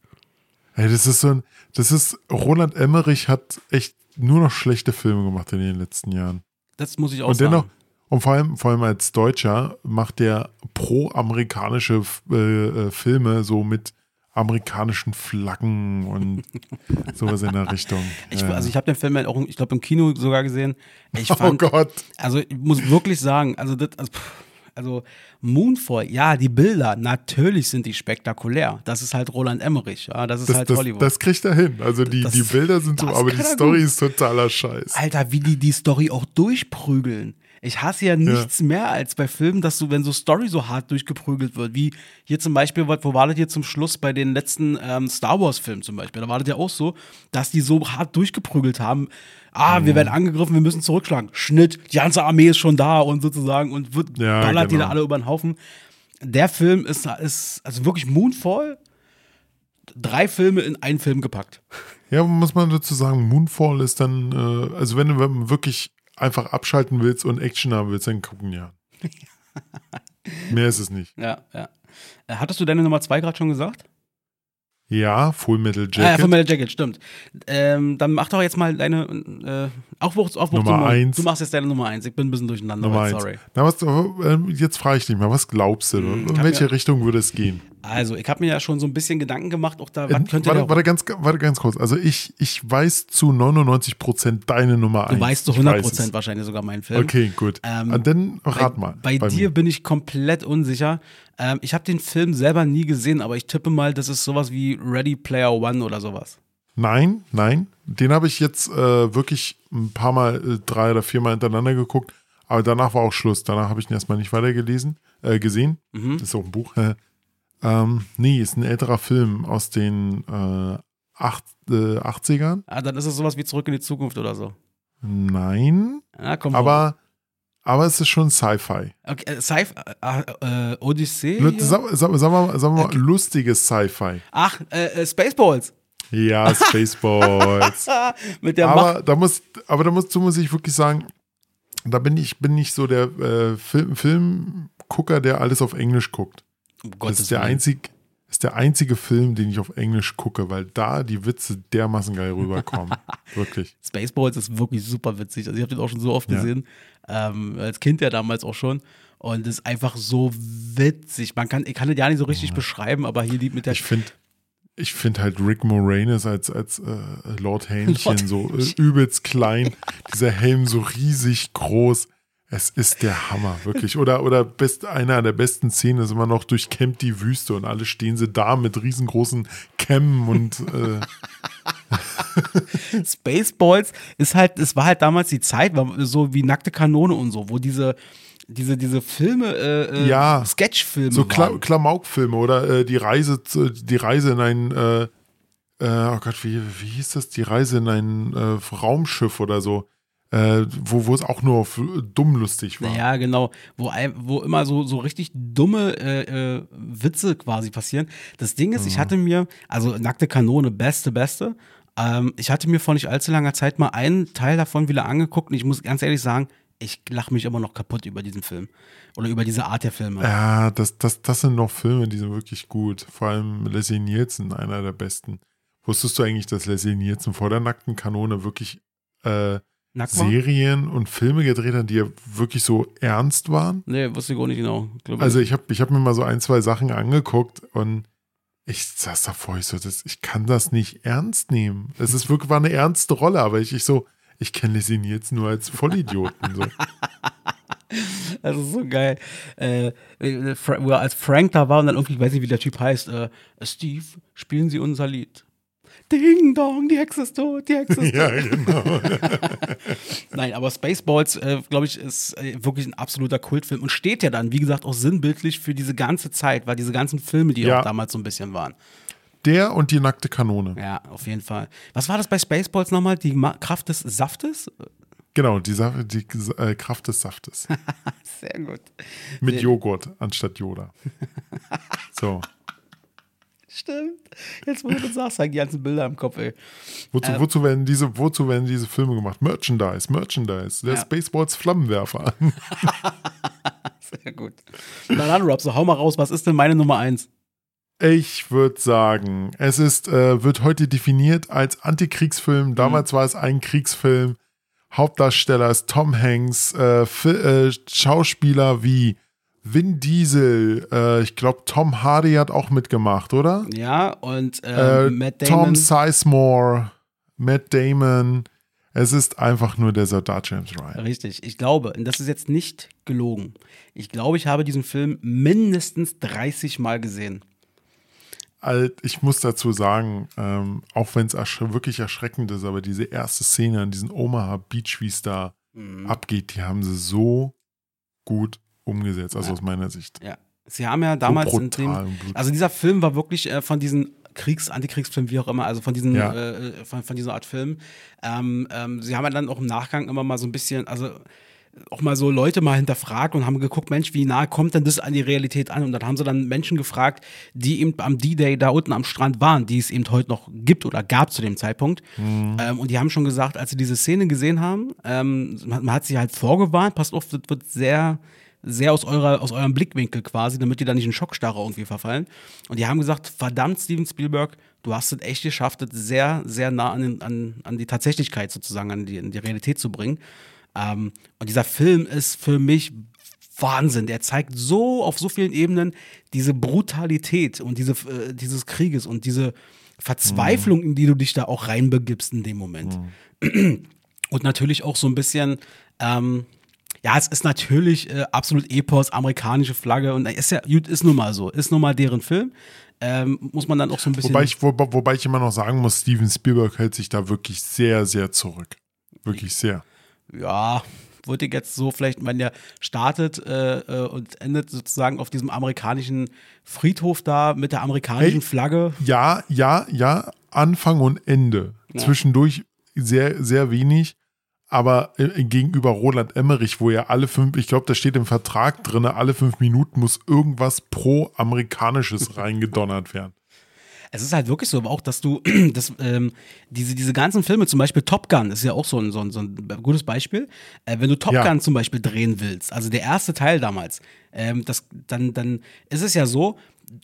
Ey, das ist so ein, das ist, Roland Emmerich hat echt nur noch schlechte Filme gemacht in den letzten Jahren. Das muss ich auch Und dennoch, sagen. und vor allem, vor allem als Deutscher macht der pro-amerikanische äh, äh, Filme so mit amerikanischen Flaggen und sowas in der Richtung. Ich, also ich habe den Film halt auch, ich glaube, im Kino sogar gesehen. Ich oh fand, Gott. also ich muss wirklich sagen, also das, also, pff, also Moonfall, ja, die Bilder, natürlich sind die spektakulär. Das ist halt Roland Emmerich, ja, das ist Das, halt das, Hollywood. das kriegt er hin. Also die, Das- die Bilder sind so, aber die Story gut. ist totaler Scheiß. Alter, wie die die Story auch durchprügeln. Ich hasse ja nichts mehr als bei Filmen, dass du, wenn so Story so hart durchgeprügelt wird, wie hier zum Beispiel, wo wo war das hier zum Schluss bei den letzten ähm, Star Wars-Filmen zum Beispiel, da war das ja auch so, dass die so hart durchgeprügelt haben. Ah, Mhm. wir werden angegriffen, wir müssen zurückschlagen. Schnitt, die ganze Armee ist schon da und sozusagen und wird Ja, ballert die genau. da alle über den Haufen. Der Film ist, ist also wirklich Moonfall. Drei Filme in einen Film gepackt. Ja, muss man dazu sagen, Moonfall ist dann, äh, also wenn du wenn du wirklich einfach abschalten willst und Action haben willst, dann gucken ja. Mehr ist es nicht. Ja, ja. Äh, Hattest du deine Nummer zwei gerade schon gesagt? Ja, Full Metal Ah, ja, Jacket. von Metal Jacket, stimmt. Ähm, dann mach doch jetzt mal deine Aufbruchs, Aufbruchs Nummer Nummer eins. Du machst jetzt deine Nummer eins. Ich bin ein bisschen durcheinander. Nummer eins. sorry. Na, was, ähm, jetzt frage ich dich mal, was glaubst du? In hab welche ja- Richtung würde es gehen? Also, ich habe mir ja schon so ein bisschen Gedanken gemacht, auch da, was Äh, könnte warte, warte, ganz, warte ganz kurz. Also ich, ich weiß zu 99 Prozent deine Nummer Du 1. weißt zu Ich 100 weiß Prozent wahrscheinlich sogar meinen Film. Okay, gut. Ähm, Ah, Dann rat bei, mal. Bei, dir mir. bin ich komplett unsicher. Ähm, ich habe den Film selber nie gesehen, aber ich tippe mal, das ist sowas wie Ready Player One oder sowas. Nein, nein. Den habe ich jetzt äh, wirklich ein paar Mal, äh, drei oder vier Mal hintereinander geguckt. Aber danach war auch Schluss. Danach habe ich ihn erstmal nicht weitergelesen, äh, gesehen. Mhm. Das ist auch ein Buch. ähm, nee, ist ein älterer Film aus den äh, acht, äh, 80ern. Ah, dann ist es sowas wie Zurück in die Zukunft oder so. Nein, Ja, komm aber, aber es ist schon Sci-Fi. Okay, äh, Sci äh, äh, Odyssee? Sag, sag, sag mal, sag mal lustiges Sci-Fi. Ach, Spaceballs. Ja, Spaceballs. Mit der Macht. aber da muss, aber dazu muss ich wirklich sagen, da bin ich, bin ich so der äh, Film, Filmgucker, der alles auf Englisch guckt. Um Das Gottes ist der, einzig, ist der einzige Film, den ich auf Englisch gucke, weil da die Witze dermaßen geil rüberkommen. Wirklich. Spaceballs ist wirklich super witzig. Also ich habe den auch schon so oft Ja. gesehen. Ähm, als Kind ja damals auch schon. Und das ist einfach so witzig. Man kann, ich kann das ja nicht so richtig beschreiben, aber hier die mit der Ich finde ich find halt Rick Moranis als, als äh, Lord Hähnchen Lord so äh, übelst klein, dieser Helm so riesig groß. Es ist der Hammer, wirklich. Oder, oder best, einer der besten Szenen ist immer noch durchkämmt die Wüste und alle stehen sie da mit riesengroßen Kämmen und äh, Spaceballs ist halt, es war halt damals die Zeit, so wie nackte Kanone und so, wo diese, diese, diese Filme, äh, äh, Ja. Sketchfilme so Kla waren. Klamaukfilme oder äh, die Reise die Reise in ein äh, äh, oh Gott, wie, wie hieß das? Die Reise in ein äh, Raumschiff oder so. Wo, wo es auch nur auf dumm lustig war. Ja, genau. Wo, wo immer so, so richtig dumme Witze quasi passieren. Das Ding ist, ich hatte mir, also nackte Kanone, beste, beste. Ähm, ich hatte mir vor nicht allzu langer Zeit mal einen Teil davon wieder angeguckt und ich muss ganz ehrlich sagen, ich lache mich immer noch kaputt über diesen Film. Oder über diese Art der Filme. Ja, das, das, das sind noch Filme, die sind wirklich gut. Vor allem Leslie Nielsen, einer der besten. Wusstest du eigentlich, dass Leslie Nielsen vor der nackten Kanone wirklich äh? Serien und Filme gedreht hat, die ja wirklich so ernst waren? Nee, wusste ich auch nicht genau. Glaub Also ich habe ich hab mir mal so ein, zwei Sachen angeguckt und ich saß davor, ich so, das, ich kann das nicht ernst nehmen. Es ist wirklich war eine ernste Rolle, aber ich, ich so, ich kenne Leslie Nielsen nur als Vollidioten. So. Das ist so geil. Äh, äh, wo er als Frank da war und dann irgendwie, ich weiß nicht, wie der Typ heißt, äh, Steve, spielen Sie unser Lied. Ding dong, die Hexe ist tot, die Hexe ist tot. ja, genau. Nein, aber Spaceballs, äh, glaube ich, ist äh, wirklich ein absoluter Kultfilm und steht ja dann, wie gesagt, auch sinnbildlich für diese ganze Zeit, weil diese ganzen Filme, die Ja. auch damals so ein bisschen waren. Der und die nackte Kanone. Ja, auf jeden Fall. Was war das bei Spaceballs nochmal? Die Ma Kraft des Saftes? Genau, die, Sa- die äh, Kraft des Saftes. Sehr gut. Mit Joghurt anstatt Yoda. So. Stimmt. Jetzt, wo du das sagst, die ganzen Bilder im Kopf, ey. Wozu, Ähm. wozu, werden diese, wozu werden diese Filme gemacht? Merchandise, Merchandise. Der Ja. Spaceballs Flammenwerfer. Sehr gut. Na dann, Rob, so hau mal raus, was ist denn meine Nummer eins? Ich würde sagen, es ist, äh, wird heute definiert als Antikriegsfilm. Damals war es ein Kriegsfilm. Hauptdarsteller ist Tom Hanks, äh, äh, Schauspieler wie Vin Diesel, äh, ich glaube Tom Hardy hat auch mitgemacht, oder? Ja, und äh, Äh, Matt Damon. Tom Sizemore, Matt Damon. Es ist einfach nur der Soldat James Ryan. Richtig, ich glaube, und das ist jetzt nicht gelogen. Ich glaube, ich habe diesen Film mindestens 30 Mal gesehen. Alt, ich muss dazu sagen, ähm, auch wenn es ersch wirklich erschreckend ist, aber diese erste Szene an diesem Omaha Beach, wie es da Mhm. abgeht, die haben sie so gut umgesetzt, also Ja. aus meiner Sicht. Ja. Sie haben ja damals so in dem, also dieser Film war wirklich äh, von diesen Kriegs-, Antikriegsfilmen, wie auch immer, also von diesen, Ja. äh, von, von dieser Art Film. Ähm, ähm, sie haben ja dann auch im Nachgang immer mal so ein bisschen, also auch mal so Leute mal hinterfragt und haben geguckt, Mensch, wie nah kommt denn das an die Realität an? Und dann haben sie dann Menschen gefragt, die eben am D-Day da unten am Strand waren, die es eben heute noch gibt oder gab zu dem Zeitpunkt. Ähm, und die haben schon gesagt, als sie diese Szene gesehen haben, ähm, man, man hat sie halt vorgewarnt, passt auf, das wird sehr sehr aus, eurer, aus eurem Blickwinkel quasi, damit die da nicht in Schockstarre irgendwie verfallen. Und die haben gesagt, verdammt, Steven Spielberg, du hast es echt geschafft, das sehr, sehr nah an, den, an, an die Tatsächlichkeit sozusagen, an die, an die Realität zu bringen. Ähm, und dieser Film ist für mich Wahnsinn. Der zeigt so auf so vielen Ebenen diese Brutalität und diese, äh, dieses Krieges und diese Verzweiflung, in die du dich da auch reinbegibst in dem Moment. Und natürlich auch so ein bisschen, ähm, ja, es ist natürlich äh, absolut Epos, amerikanische Flagge und ist ja, ist nun mal so, ist nun mal deren Film. Ähm, muss man dann auch so ein bisschen. Wobei ich, wo, wobei ich immer noch sagen muss, Steven Spielberg hält sich da wirklich sehr, sehr zurück. Wirklich sehr. Ja, würde ich jetzt so vielleicht, wenn der startet äh, äh, und endet sozusagen auf diesem amerikanischen Friedhof da mit der amerikanischen Hey. Flagge. Ja, ja, ja, Anfang und Ende. Zwischendurch sehr, sehr wenig. Aber äh, gegenüber Roland Emmerich, wo ja alle fünf, ich glaube, da steht im Vertrag drin, alle fünf Minuten muss irgendwas pro-amerikanisches reingedonnert werden. Es ist halt wirklich so, aber auch, dass du das, ähm, diese, diese ganzen Filme, zum Beispiel Top Gun, ist ja auch so ein, so ein, so ein gutes Beispiel. Äh, wenn du Top Ja. Gun zum Beispiel drehen willst, also der erste Teil damals, ähm, das, dann, dann ist es ja so,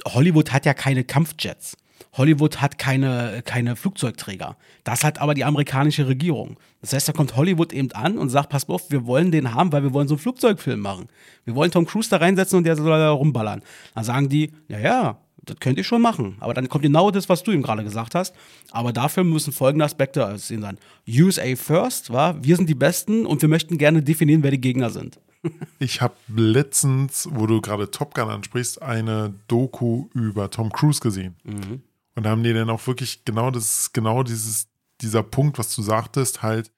Hollywood hat ja keine Kampfjets. Hollywood hat keine, keine Flugzeugträger. Das hat aber die amerikanische Regierung. Das heißt, da kommt Hollywood eben an und sagt, pass auf, wir wollen den haben, weil wir wollen so einen Flugzeugfilm machen. Wir wollen Tom Cruise da reinsetzen und der soll da rumballern. Dann sagen die, ja, ja, das könnt ihr schon machen. Aber dann kommt genau das, was du ihm gerade gesagt hast. Aber dafür müssen folgende Aspekte aussehen sein. USA first, war, wir sind die Besten und wir möchten gerne definieren, wer die Gegner sind. Ich habe letztens, wo du gerade Top Gun ansprichst, eine Doku über Tom Cruise gesehen. Und da haben die dann auch wirklich genau das, genau dieses, dieser Punkt, was du sagtest, halt,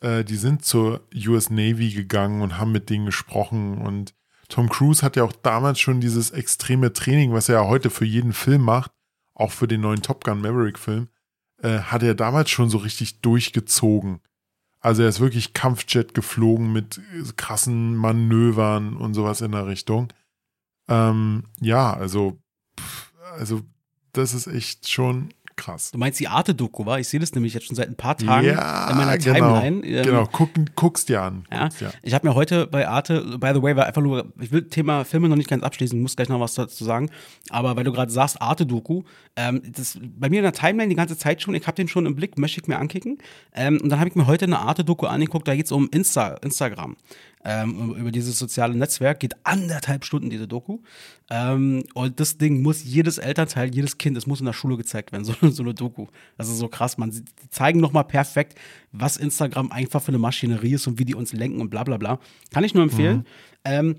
äh, die sind zur US Navy gegangen und haben mit denen gesprochen. Und Tom Cruise hat ja auch damals schon dieses extreme Training, was er ja heute für jeden Film macht, auch für den neuen Top Gun Maverick-Film, äh, hat er damals schon so richtig durchgezogen. Also er ist wirklich Kampfjet geflogen mit äh, krassen Manövern und sowas in der Richtung. Ähm, ja, also, pff, also das ist echt schon krass. Du meinst die Arte-Doku, war? Ich sehe das nämlich jetzt schon seit ein paar Tagen ja, in meiner genau, Timeline. Ähm, genau, Guck, guck's dir an. Ja, Guck's dir an. ich habe mir heute bei Arte, by the way, war einfach nur, ich will Thema Filme noch nicht ganz abschließen, muss gleich noch was dazu sagen, aber weil du gerade sagst, Arte-Doku, ähm, das bei mir in der Timeline die ganze Zeit schon, ich habe den schon im Blick, möchte ich mir ankicken. Ähm, und dann habe ich mir heute eine Arte-Doku angeguckt, da geht es um Insta, Instagram. Ähm, über dieses soziale Netzwerk geht anderthalb Stunden diese Doku. Ähm, und das Ding muss jedes Elternteil, jedes Kind, es muss in der Schule gezeigt werden, so, so eine Doku. Das ist so krass. Man, die zeigen nochmal perfekt, was Instagram einfach für eine Maschinerie ist und wie die uns lenken und bla bla bla. Kann ich nur empfehlen. Ähm,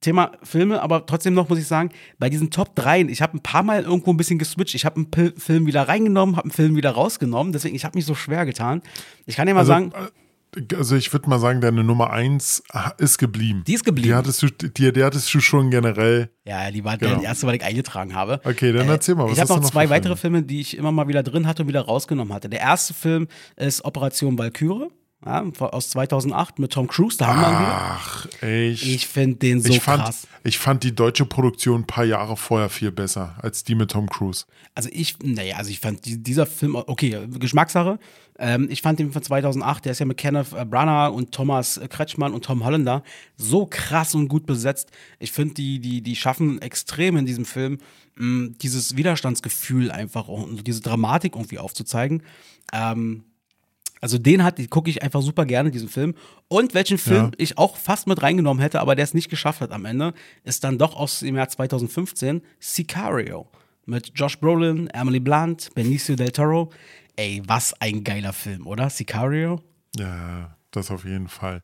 Thema Filme, aber trotzdem noch muss ich sagen, bei diesen Top 3, ich habe ein paar Mal irgendwo ein bisschen geswitcht. Ich habe einen Pil- Film wieder reingenommen, habe einen Film wieder rausgenommen. Deswegen, ich habe mich so schwer getan. Ich kann dir mal Also, sagen, äh, also ich würde mal sagen, deine Nummer eins ist geblieben. Die ist geblieben. Die hattest du, die, die hattest du schon generell. ja, die war Genau. die erste, weil ich eingetragen habe. Okay, dann erzähl mal, was Äh, Ich habe noch noch zwei weitere Filme? Filme, die ich immer mal wieder drin hatte und wieder rausgenommen hatte. Der erste Film ist Operation Valkyrie ja, aus 2008 mit Tom Cruise. Da haben wir ihn. Ach, echt. Ich finde den so ich, fand, krass. ich fand die deutsche Produktion ein paar Jahre vorher viel besser als die mit Tom Cruise. Also ich, naja, also ich fand die, dieser Film, okay, Geschmackssache. Ähm, ich fand den von 2008, der ist ja mit Kenneth Branagh und Thomas Kretschmann und Tom Hollander so krass und gut besetzt. Ich finde, die, die, die schaffen extrem in diesem Film, mh, dieses Widerstandsgefühl einfach und diese Dramatik irgendwie aufzuzeigen. Ähm, also den hat, gucke ich einfach super gerne, diesen Film. Und welchen Film Ja. ich auch fast mit reingenommen hätte, aber der es nicht geschafft hat am Ende, ist dann doch aus dem Jahr 2015 Sicario. Mit Josh Brolin, Emily Blunt, Benicio del Toro. Ey, was ein geiler Film, oder? Sicario? Ja, das auf jeden Fall.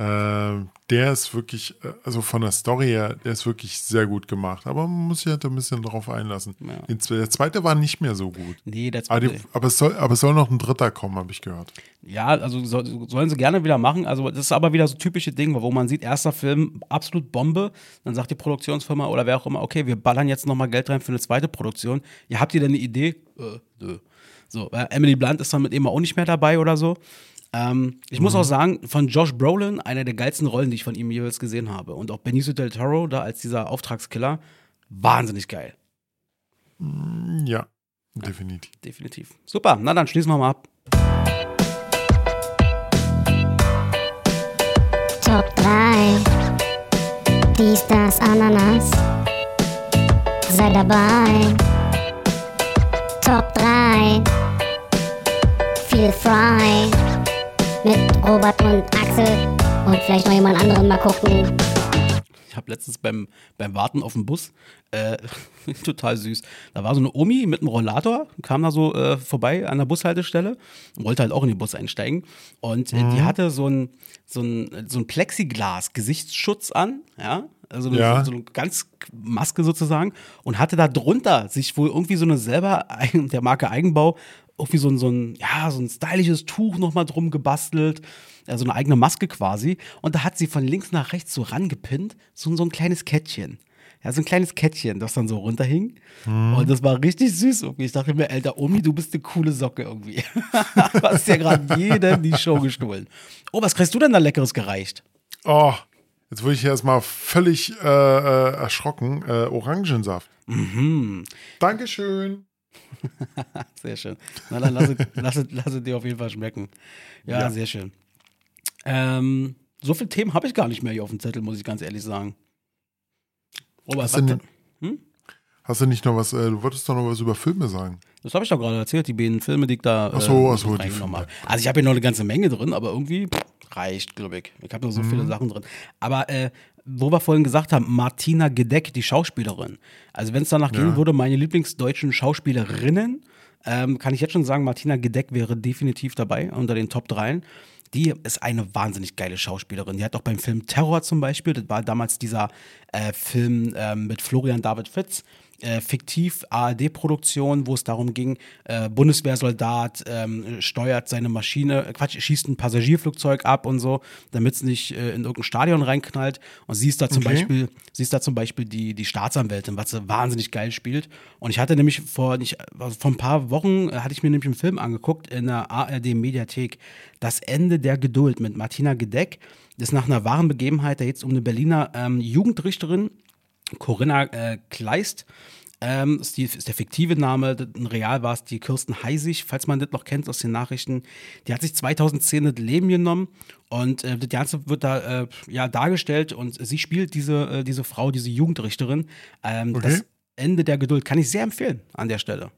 Ähm, der ist wirklich, äh, also von der Story her, der ist wirklich sehr gut gemacht. Aber man muss sich halt ein bisschen drauf einlassen. Ja. Der zweite war nicht mehr so gut. Nee, der Aber, zweite. die, aber, es, soll, aber es soll noch ein dritter kommen, habe ich gehört. Ja, also soll, sollen sie gerne wieder machen. Also das ist aber wieder so typische Ding, wo man sieht, erster Film, absolut Bombe. Dann sagt die Produktionsfirma oder wer auch immer, okay, wir ballern jetzt nochmal Geld rein für eine zweite Produktion. Ja, habt ihr denn eine Idee? Äh, nö. So, Emily Blunt ist dann mit eben auch nicht mehr dabei oder so. Ähm, ich muss auch sagen, von Josh Brolin, einer der geilsten Rollen, die ich von ihm jeweils gesehen habe. Und auch Benicio del Toro, da als dieser Auftragskiller, wahnsinnig geil. Ja, definitiv. Definitiv. Super, na dann schließen wir mal ab. Top 3. Dies, das, Ananas. Sei dabei. Top 3. Feel frei. Mit Robert und Axel. Und vielleicht noch jemand anderen mal gucken. Ich habe letztens beim, beim Warten auf den Bus, äh, total süß, da war so eine Omi mit einem Rollator, kam da so äh, vorbei an der Bushaltestelle und wollte halt auch in den Bus einsteigen. Und äh, die hatte so ein, so ein, so ein Plexiglas-Gesichtsschutz an, ja, also Ja. so eine ganz Maske sozusagen und hatte da drunter sich wohl irgendwie so eine selber der Marke Eigenbau irgendwie so ein, so ein, ja, so ein stylisches Tuch nochmal drum gebastelt, also eine eigene Maske quasi. Und da hat sie von links nach rechts so rangepinnt, so, so ein kleines Kettchen. Ja, so ein kleines Kettchen, das dann so runterhing. Und das war richtig süß irgendwie. Ich dachte mir, Alter, Omi, du bist eine coole Socke irgendwie. du hast ja gerade jedem die Show gestohlen. Oh, was kriegst du denn da Leckeres gereicht? Oh, jetzt wurde ich erstmal völlig äh, äh, erschrocken. Äh, Orangensaft. Mhm. Dankeschön. Sehr schön. Na dann lass es, lass, es, lass es dir auf jeden Fall schmecken. Ja, Ja. sehr schön. Ähm, so viele Themen habe ich gar nicht mehr hier auf dem Zettel, muss ich ganz ehrlich sagen. Robert, Hast was du, nicht, hast du nicht noch was, äh, du wolltest doch noch was über Filme sagen. Das habe ich doch gerade erzählt, die beiden Filme, die ich da Ach so, äh, ach so, die Filme. Also ich habe hier noch eine ganze Menge drin, aber irgendwie pff, reicht, glaube ich. Ich habe noch so viele Mhm. Sachen drin. Aber äh, wo wir vorhin gesagt haben, Martina Gedeck, die Schauspielerin. Also wenn es danach Ja. gehen würde, meine Lieblingsdeutschen Schauspielerinnen, ähm, kann ich jetzt schon sagen, Martina Gedeck wäre definitiv dabei unter den Top 3. Die ist eine wahnsinnig geile Schauspielerin. Die hat auch beim Film Terror zum Beispiel, das war damals dieser äh, Film ähm, mit Florian David Fitz, äh, fiktiv ARD-Produktion, wo es darum ging, äh, Bundeswehrsoldat ähm, steuert seine Maschine, äh, Quatsch, schießt ein Passagierflugzeug ab und so, damit es nicht äh, in irgendein Stadion reinknallt. Und sie ist da zum Okay. Beispiel, sie ist da zum Beispiel die, die Staatsanwältin, was sie wahnsinnig geil spielt. Und ich hatte nämlich vor, nicht, also vor ein paar Wochen äh, hatte ich mir nämlich einen Film angeguckt in der ARD-Mediathek, Das Ende der Geduld mit Martina Gedeck. Das ist nach einer wahren Begebenheit, da geht es um eine Berliner ähm, Jugendrichterin, Corinna äh, Kleist. Ähm, ist, die, ist der fiktive Name, real war es die Kirsten Heisig, falls man das noch kennt aus den Nachrichten. Die hat sich 2010 das Leben genommen und äh, das Ganze wird da äh, ja, dargestellt und sie spielt diese, äh, diese Frau, diese Jugendrichterin. Ähm, Okay. Das Ende der Geduld kann ich sehr empfehlen an der Stelle.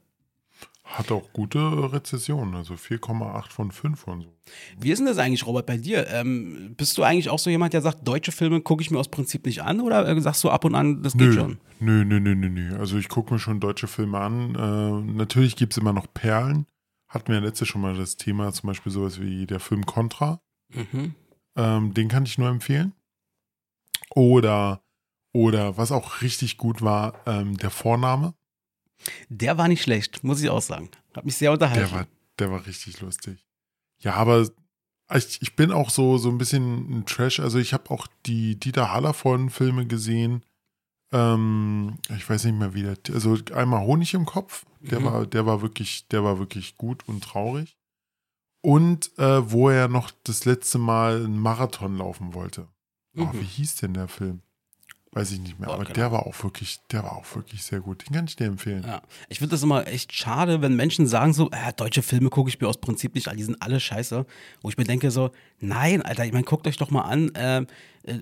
Hat auch gute Rezessionen, also 4,8 von 5 und so. Wie ist denn das eigentlich, Robert, bei dir? Ähm, bist du eigentlich auch so jemand, der sagt, deutsche Filme gucke ich mir aus Prinzip nicht an oder äh, sagst du ab und an, das geht Nö, schon? nö, nö, nö, nö, nö. Also ich gucke mir schon deutsche Filme an. Äh, natürlich gibt es immer noch Perlen. Hatten wir ja letztes schon mal das Thema, zum Beispiel sowas wie der Film Contra. Mhm. Ähm, den kann ich nur empfehlen. Oder, oder was auch richtig gut war, ähm, der Vorname. Der war nicht schlecht, muss ich auch sagen. Hat mich sehr unterhalten. Der war, der war richtig lustig. Ja, aber ich, ich bin auch so, so ein bisschen ein Trash. Also ich habe auch die Dieter Hallervorden-Filme gesehen. Ähm, ich weiß nicht mehr wie der. Also einmal Honig im Kopf. Der Mhm. war, der war wirklich, der war wirklich gut und traurig. Und äh, wo er noch das letzte Mal einen Marathon laufen wollte. Oh, Mhm. wie hieß denn der Film? Weiß ich nicht mehr. Boah, Aber keine der war auch wirklich, der war auch wirklich sehr gut. Den kann ich dir empfehlen. Ja. Ich finde das immer echt schade, wenn Menschen sagen so, äh, deutsche Filme gucke ich mir aus Prinzip nicht an, die sind alle scheiße. Wo ich mir denke so, nein, Alter, ich meine, guckt euch doch mal an, äh, äh,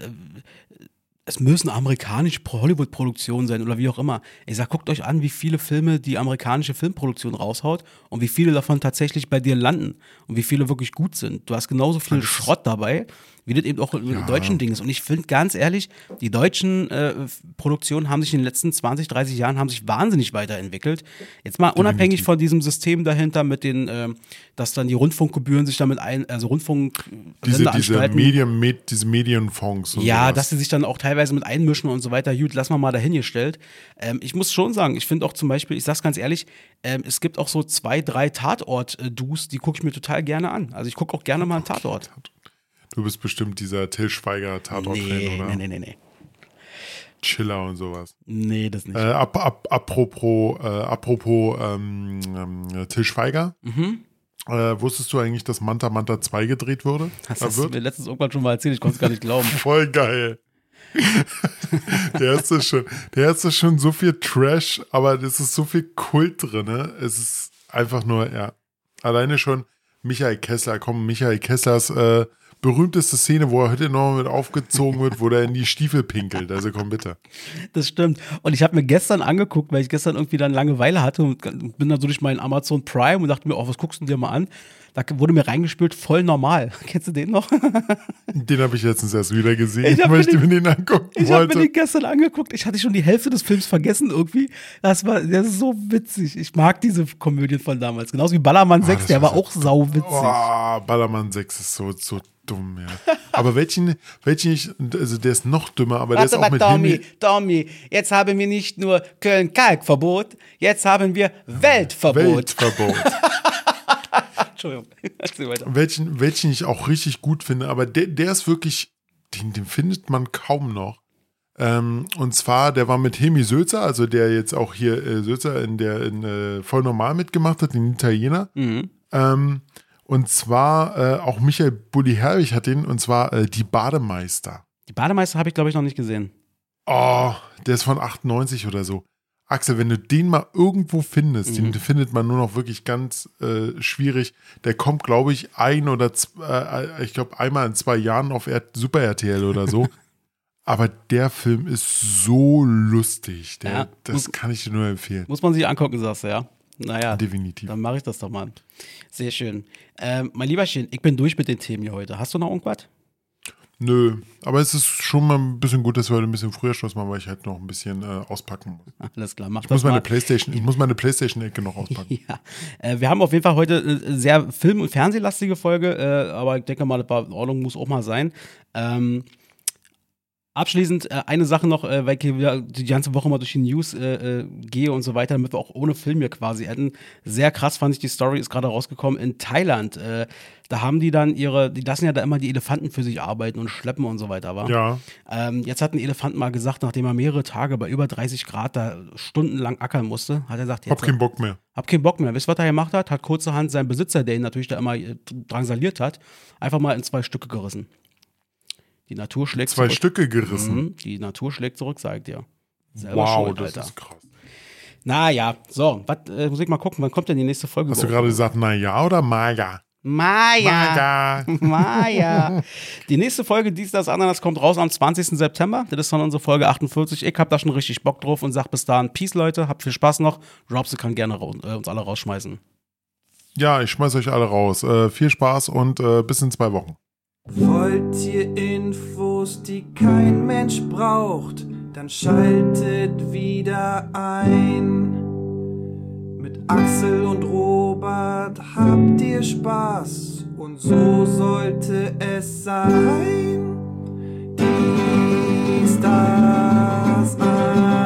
es müssen amerikanische Hollywood-Produktionen sein oder wie auch immer. Ich sag, guckt euch an, wie viele Filme die amerikanische Filmproduktion raushaut und wie viele davon tatsächlich bei dir landen und wie viele wirklich gut sind. Du hast genauso viel Schrott dabei, wie das eben auch im Ja. deutschen Ding ist. Und ich finde ganz ehrlich, die deutschen äh, Produktionen haben sich in den letzten 20, 30 Jahren haben sich wahnsinnig weiterentwickelt. Jetzt mal unabhängig von diesem System dahinter mit den, ähm, dass dann die Rundfunkgebühren sich damit ein, also Rundfunk Diese, diese, Medien, Med, diese Medienfonds. ja, sowas. dass sie sich dann auch teilweise mit einmischen und so weiter. Gut, lass mal mal dahingestellt. Ähm, ich muss schon sagen, ich finde auch zum Beispiel, ich sag's ganz ehrlich, ähm, es gibt auch so zwei, drei Tatort-Dus, die gucke ich mir total gerne an. Also ich gucke auch gerne mal einen Tatort. Du bist bestimmt dieser Till Schweiger Tatort-Fan, Nee, oder? nee, nee, nee, nee. Chiller und sowas. Nee, das nicht. Äh, ap, ap, apropos, äh, apropos ähm, ähm, Till Schweiger. Mhm. Äh, wusstest du eigentlich, dass Manta Manta 2 gedreht wurde? Das Äh, hast du mir letztens irgendwann schon mal erzählt, ich konnte es gar nicht glauben. Voll geil. der erste ist schon, der erste schon so viel Trash, aber das ist so viel Kult drin. Ne? Es ist einfach nur, ja, alleine schon Michael Kessler, komm, Michael Kesslers äh, berühmteste Szene, wo er heute noch mit aufgezogen wird, wo der in die Stiefel pinkelt. Also komm bitte. Das stimmt. Und ich habe mir gestern angeguckt, weil ich gestern irgendwie dann Langeweile hatte und bin dann so durch meinen Amazon Prime und dachte mir, oh, was guckst du dir mal an? Da wurde mir reingespielt, voll normal. Kennst du den noch? Den habe ich letztens erst wieder gesehen, Ich weil mir ich den- mir den angucken Ich habe mir den gestern angeguckt. Ich hatte schon die Hälfte des Films vergessen irgendwie. Das war, das ist so witzig. Ich mag diese Komödien von damals. Genauso wie Ballermann 6, das der war auch sauwitzig. Oh, Ballermann 6 ist so, so dumm, ja. Aber welchen, welchen ich, also der ist noch dümmer, aber der ist auch mit Hilmi. Tommy, jetzt haben wir nicht nur Köln-Kalk-Verbot, jetzt haben wir Weltverbot. Weltverbot. Entschuldigung. Welchen, welchen ich auch richtig gut finde, aber der, der ist wirklich, den, den findet man kaum noch. Ähm, und zwar, der war mit Hilmi Sölzer, also der jetzt auch hier äh, Sölzer in der in äh, voll normal mitgemacht hat, den Italiener. Ähm, und zwar äh, auch Michael Bulli Herwig hat den, und zwar äh, die Bademeister. Die Bademeister habe ich, glaube ich, noch nicht gesehen. Oh, der ist von 98 oder so. Axel, wenn du den mal irgendwo findest, den findet man nur noch wirklich ganz äh, schwierig. Der kommt, glaube ich, ein oder äh, ich glaube einmal in zwei Jahren auf R Super RTL oder so. Aber der Film ist so lustig. Der, Ja. das kann ich dir nur empfehlen. Muss man sich angucken, sagst du, ja? Naja, Definitiv. dann mache ich das doch mal. Sehr schön. Ähm, mein Lieberchen, ich bin durch mit den Themen hier heute. Hast du noch irgendwas? Nö, aber es ist schon mal ein bisschen gut, dass wir heute ein bisschen früher Schluss machen, weil ich halt noch ein bisschen äh, auspacken muss. Alles klar, mach Ich das muss meine mal. Playstation, ich muss meine Playstation-Ecke noch auspacken. Ja, äh, wir haben auf jeden Fall heute eine sehr film- und fernsehlastige Folge, äh, aber ich denke mal, das war in Ordnung, muss auch mal sein. Ähm, abschließend äh, eine Sache noch, äh, weil ich wieder die ganze Woche mal durch die News äh, äh, gehe und so weiter, damit wir auch ohne Film hier quasi hätten. Sehr krass fand ich die Story, ist gerade rausgekommen in Thailand. Äh, da haben die dann ihre, die lassen ja da immer die Elefanten für sich arbeiten und schleppen und so weiter, war. Ja, Ähm, jetzt hat ein Elefant mal gesagt, nachdem er mehrere Tage bei über 30 Grad da stundenlang ackern musste, hat er gesagt, hab jetzt keinen Bock mehr. hab keinen Bock mehr. Wisst ihr, was er gemacht hat? Hat kurzerhand seinen Besitzer, der ihn natürlich da immer äh, drangsaliert hat, einfach mal in zwei Stücke gerissen. Die Natur schlägt Zwei zurück. Stücke gerissen. Mhm, die Natur schlägt zurück, sag ich dir. Selber Wow, schuld, das Alter. ist krass. Naja, so, was, äh, muss ich mal gucken, wann kommt denn die nächste Folge? Hast du gerade gesagt, na ja oder Maga? Maya. Maga. Maya. Die nächste Folge, dies, das, Ananas, kommt raus am 20. September. Das ist dann unsere Folge 48. Ich hab da schon richtig Bock drauf und sag bis dahin Peace, Leute. Habt viel Spaß noch. Robse kann gerne äh, uns alle rausschmeißen. Ja, ich schmeiß euch alle raus. Äh, viel Spaß und äh, bis in zwei Wochen. Wollt ihr Infos, die kein Mensch braucht, dann schaltet wieder ein. Mit Axel und Robert habt ihr Spaß und so sollte es sein. Dies, das, Ananas.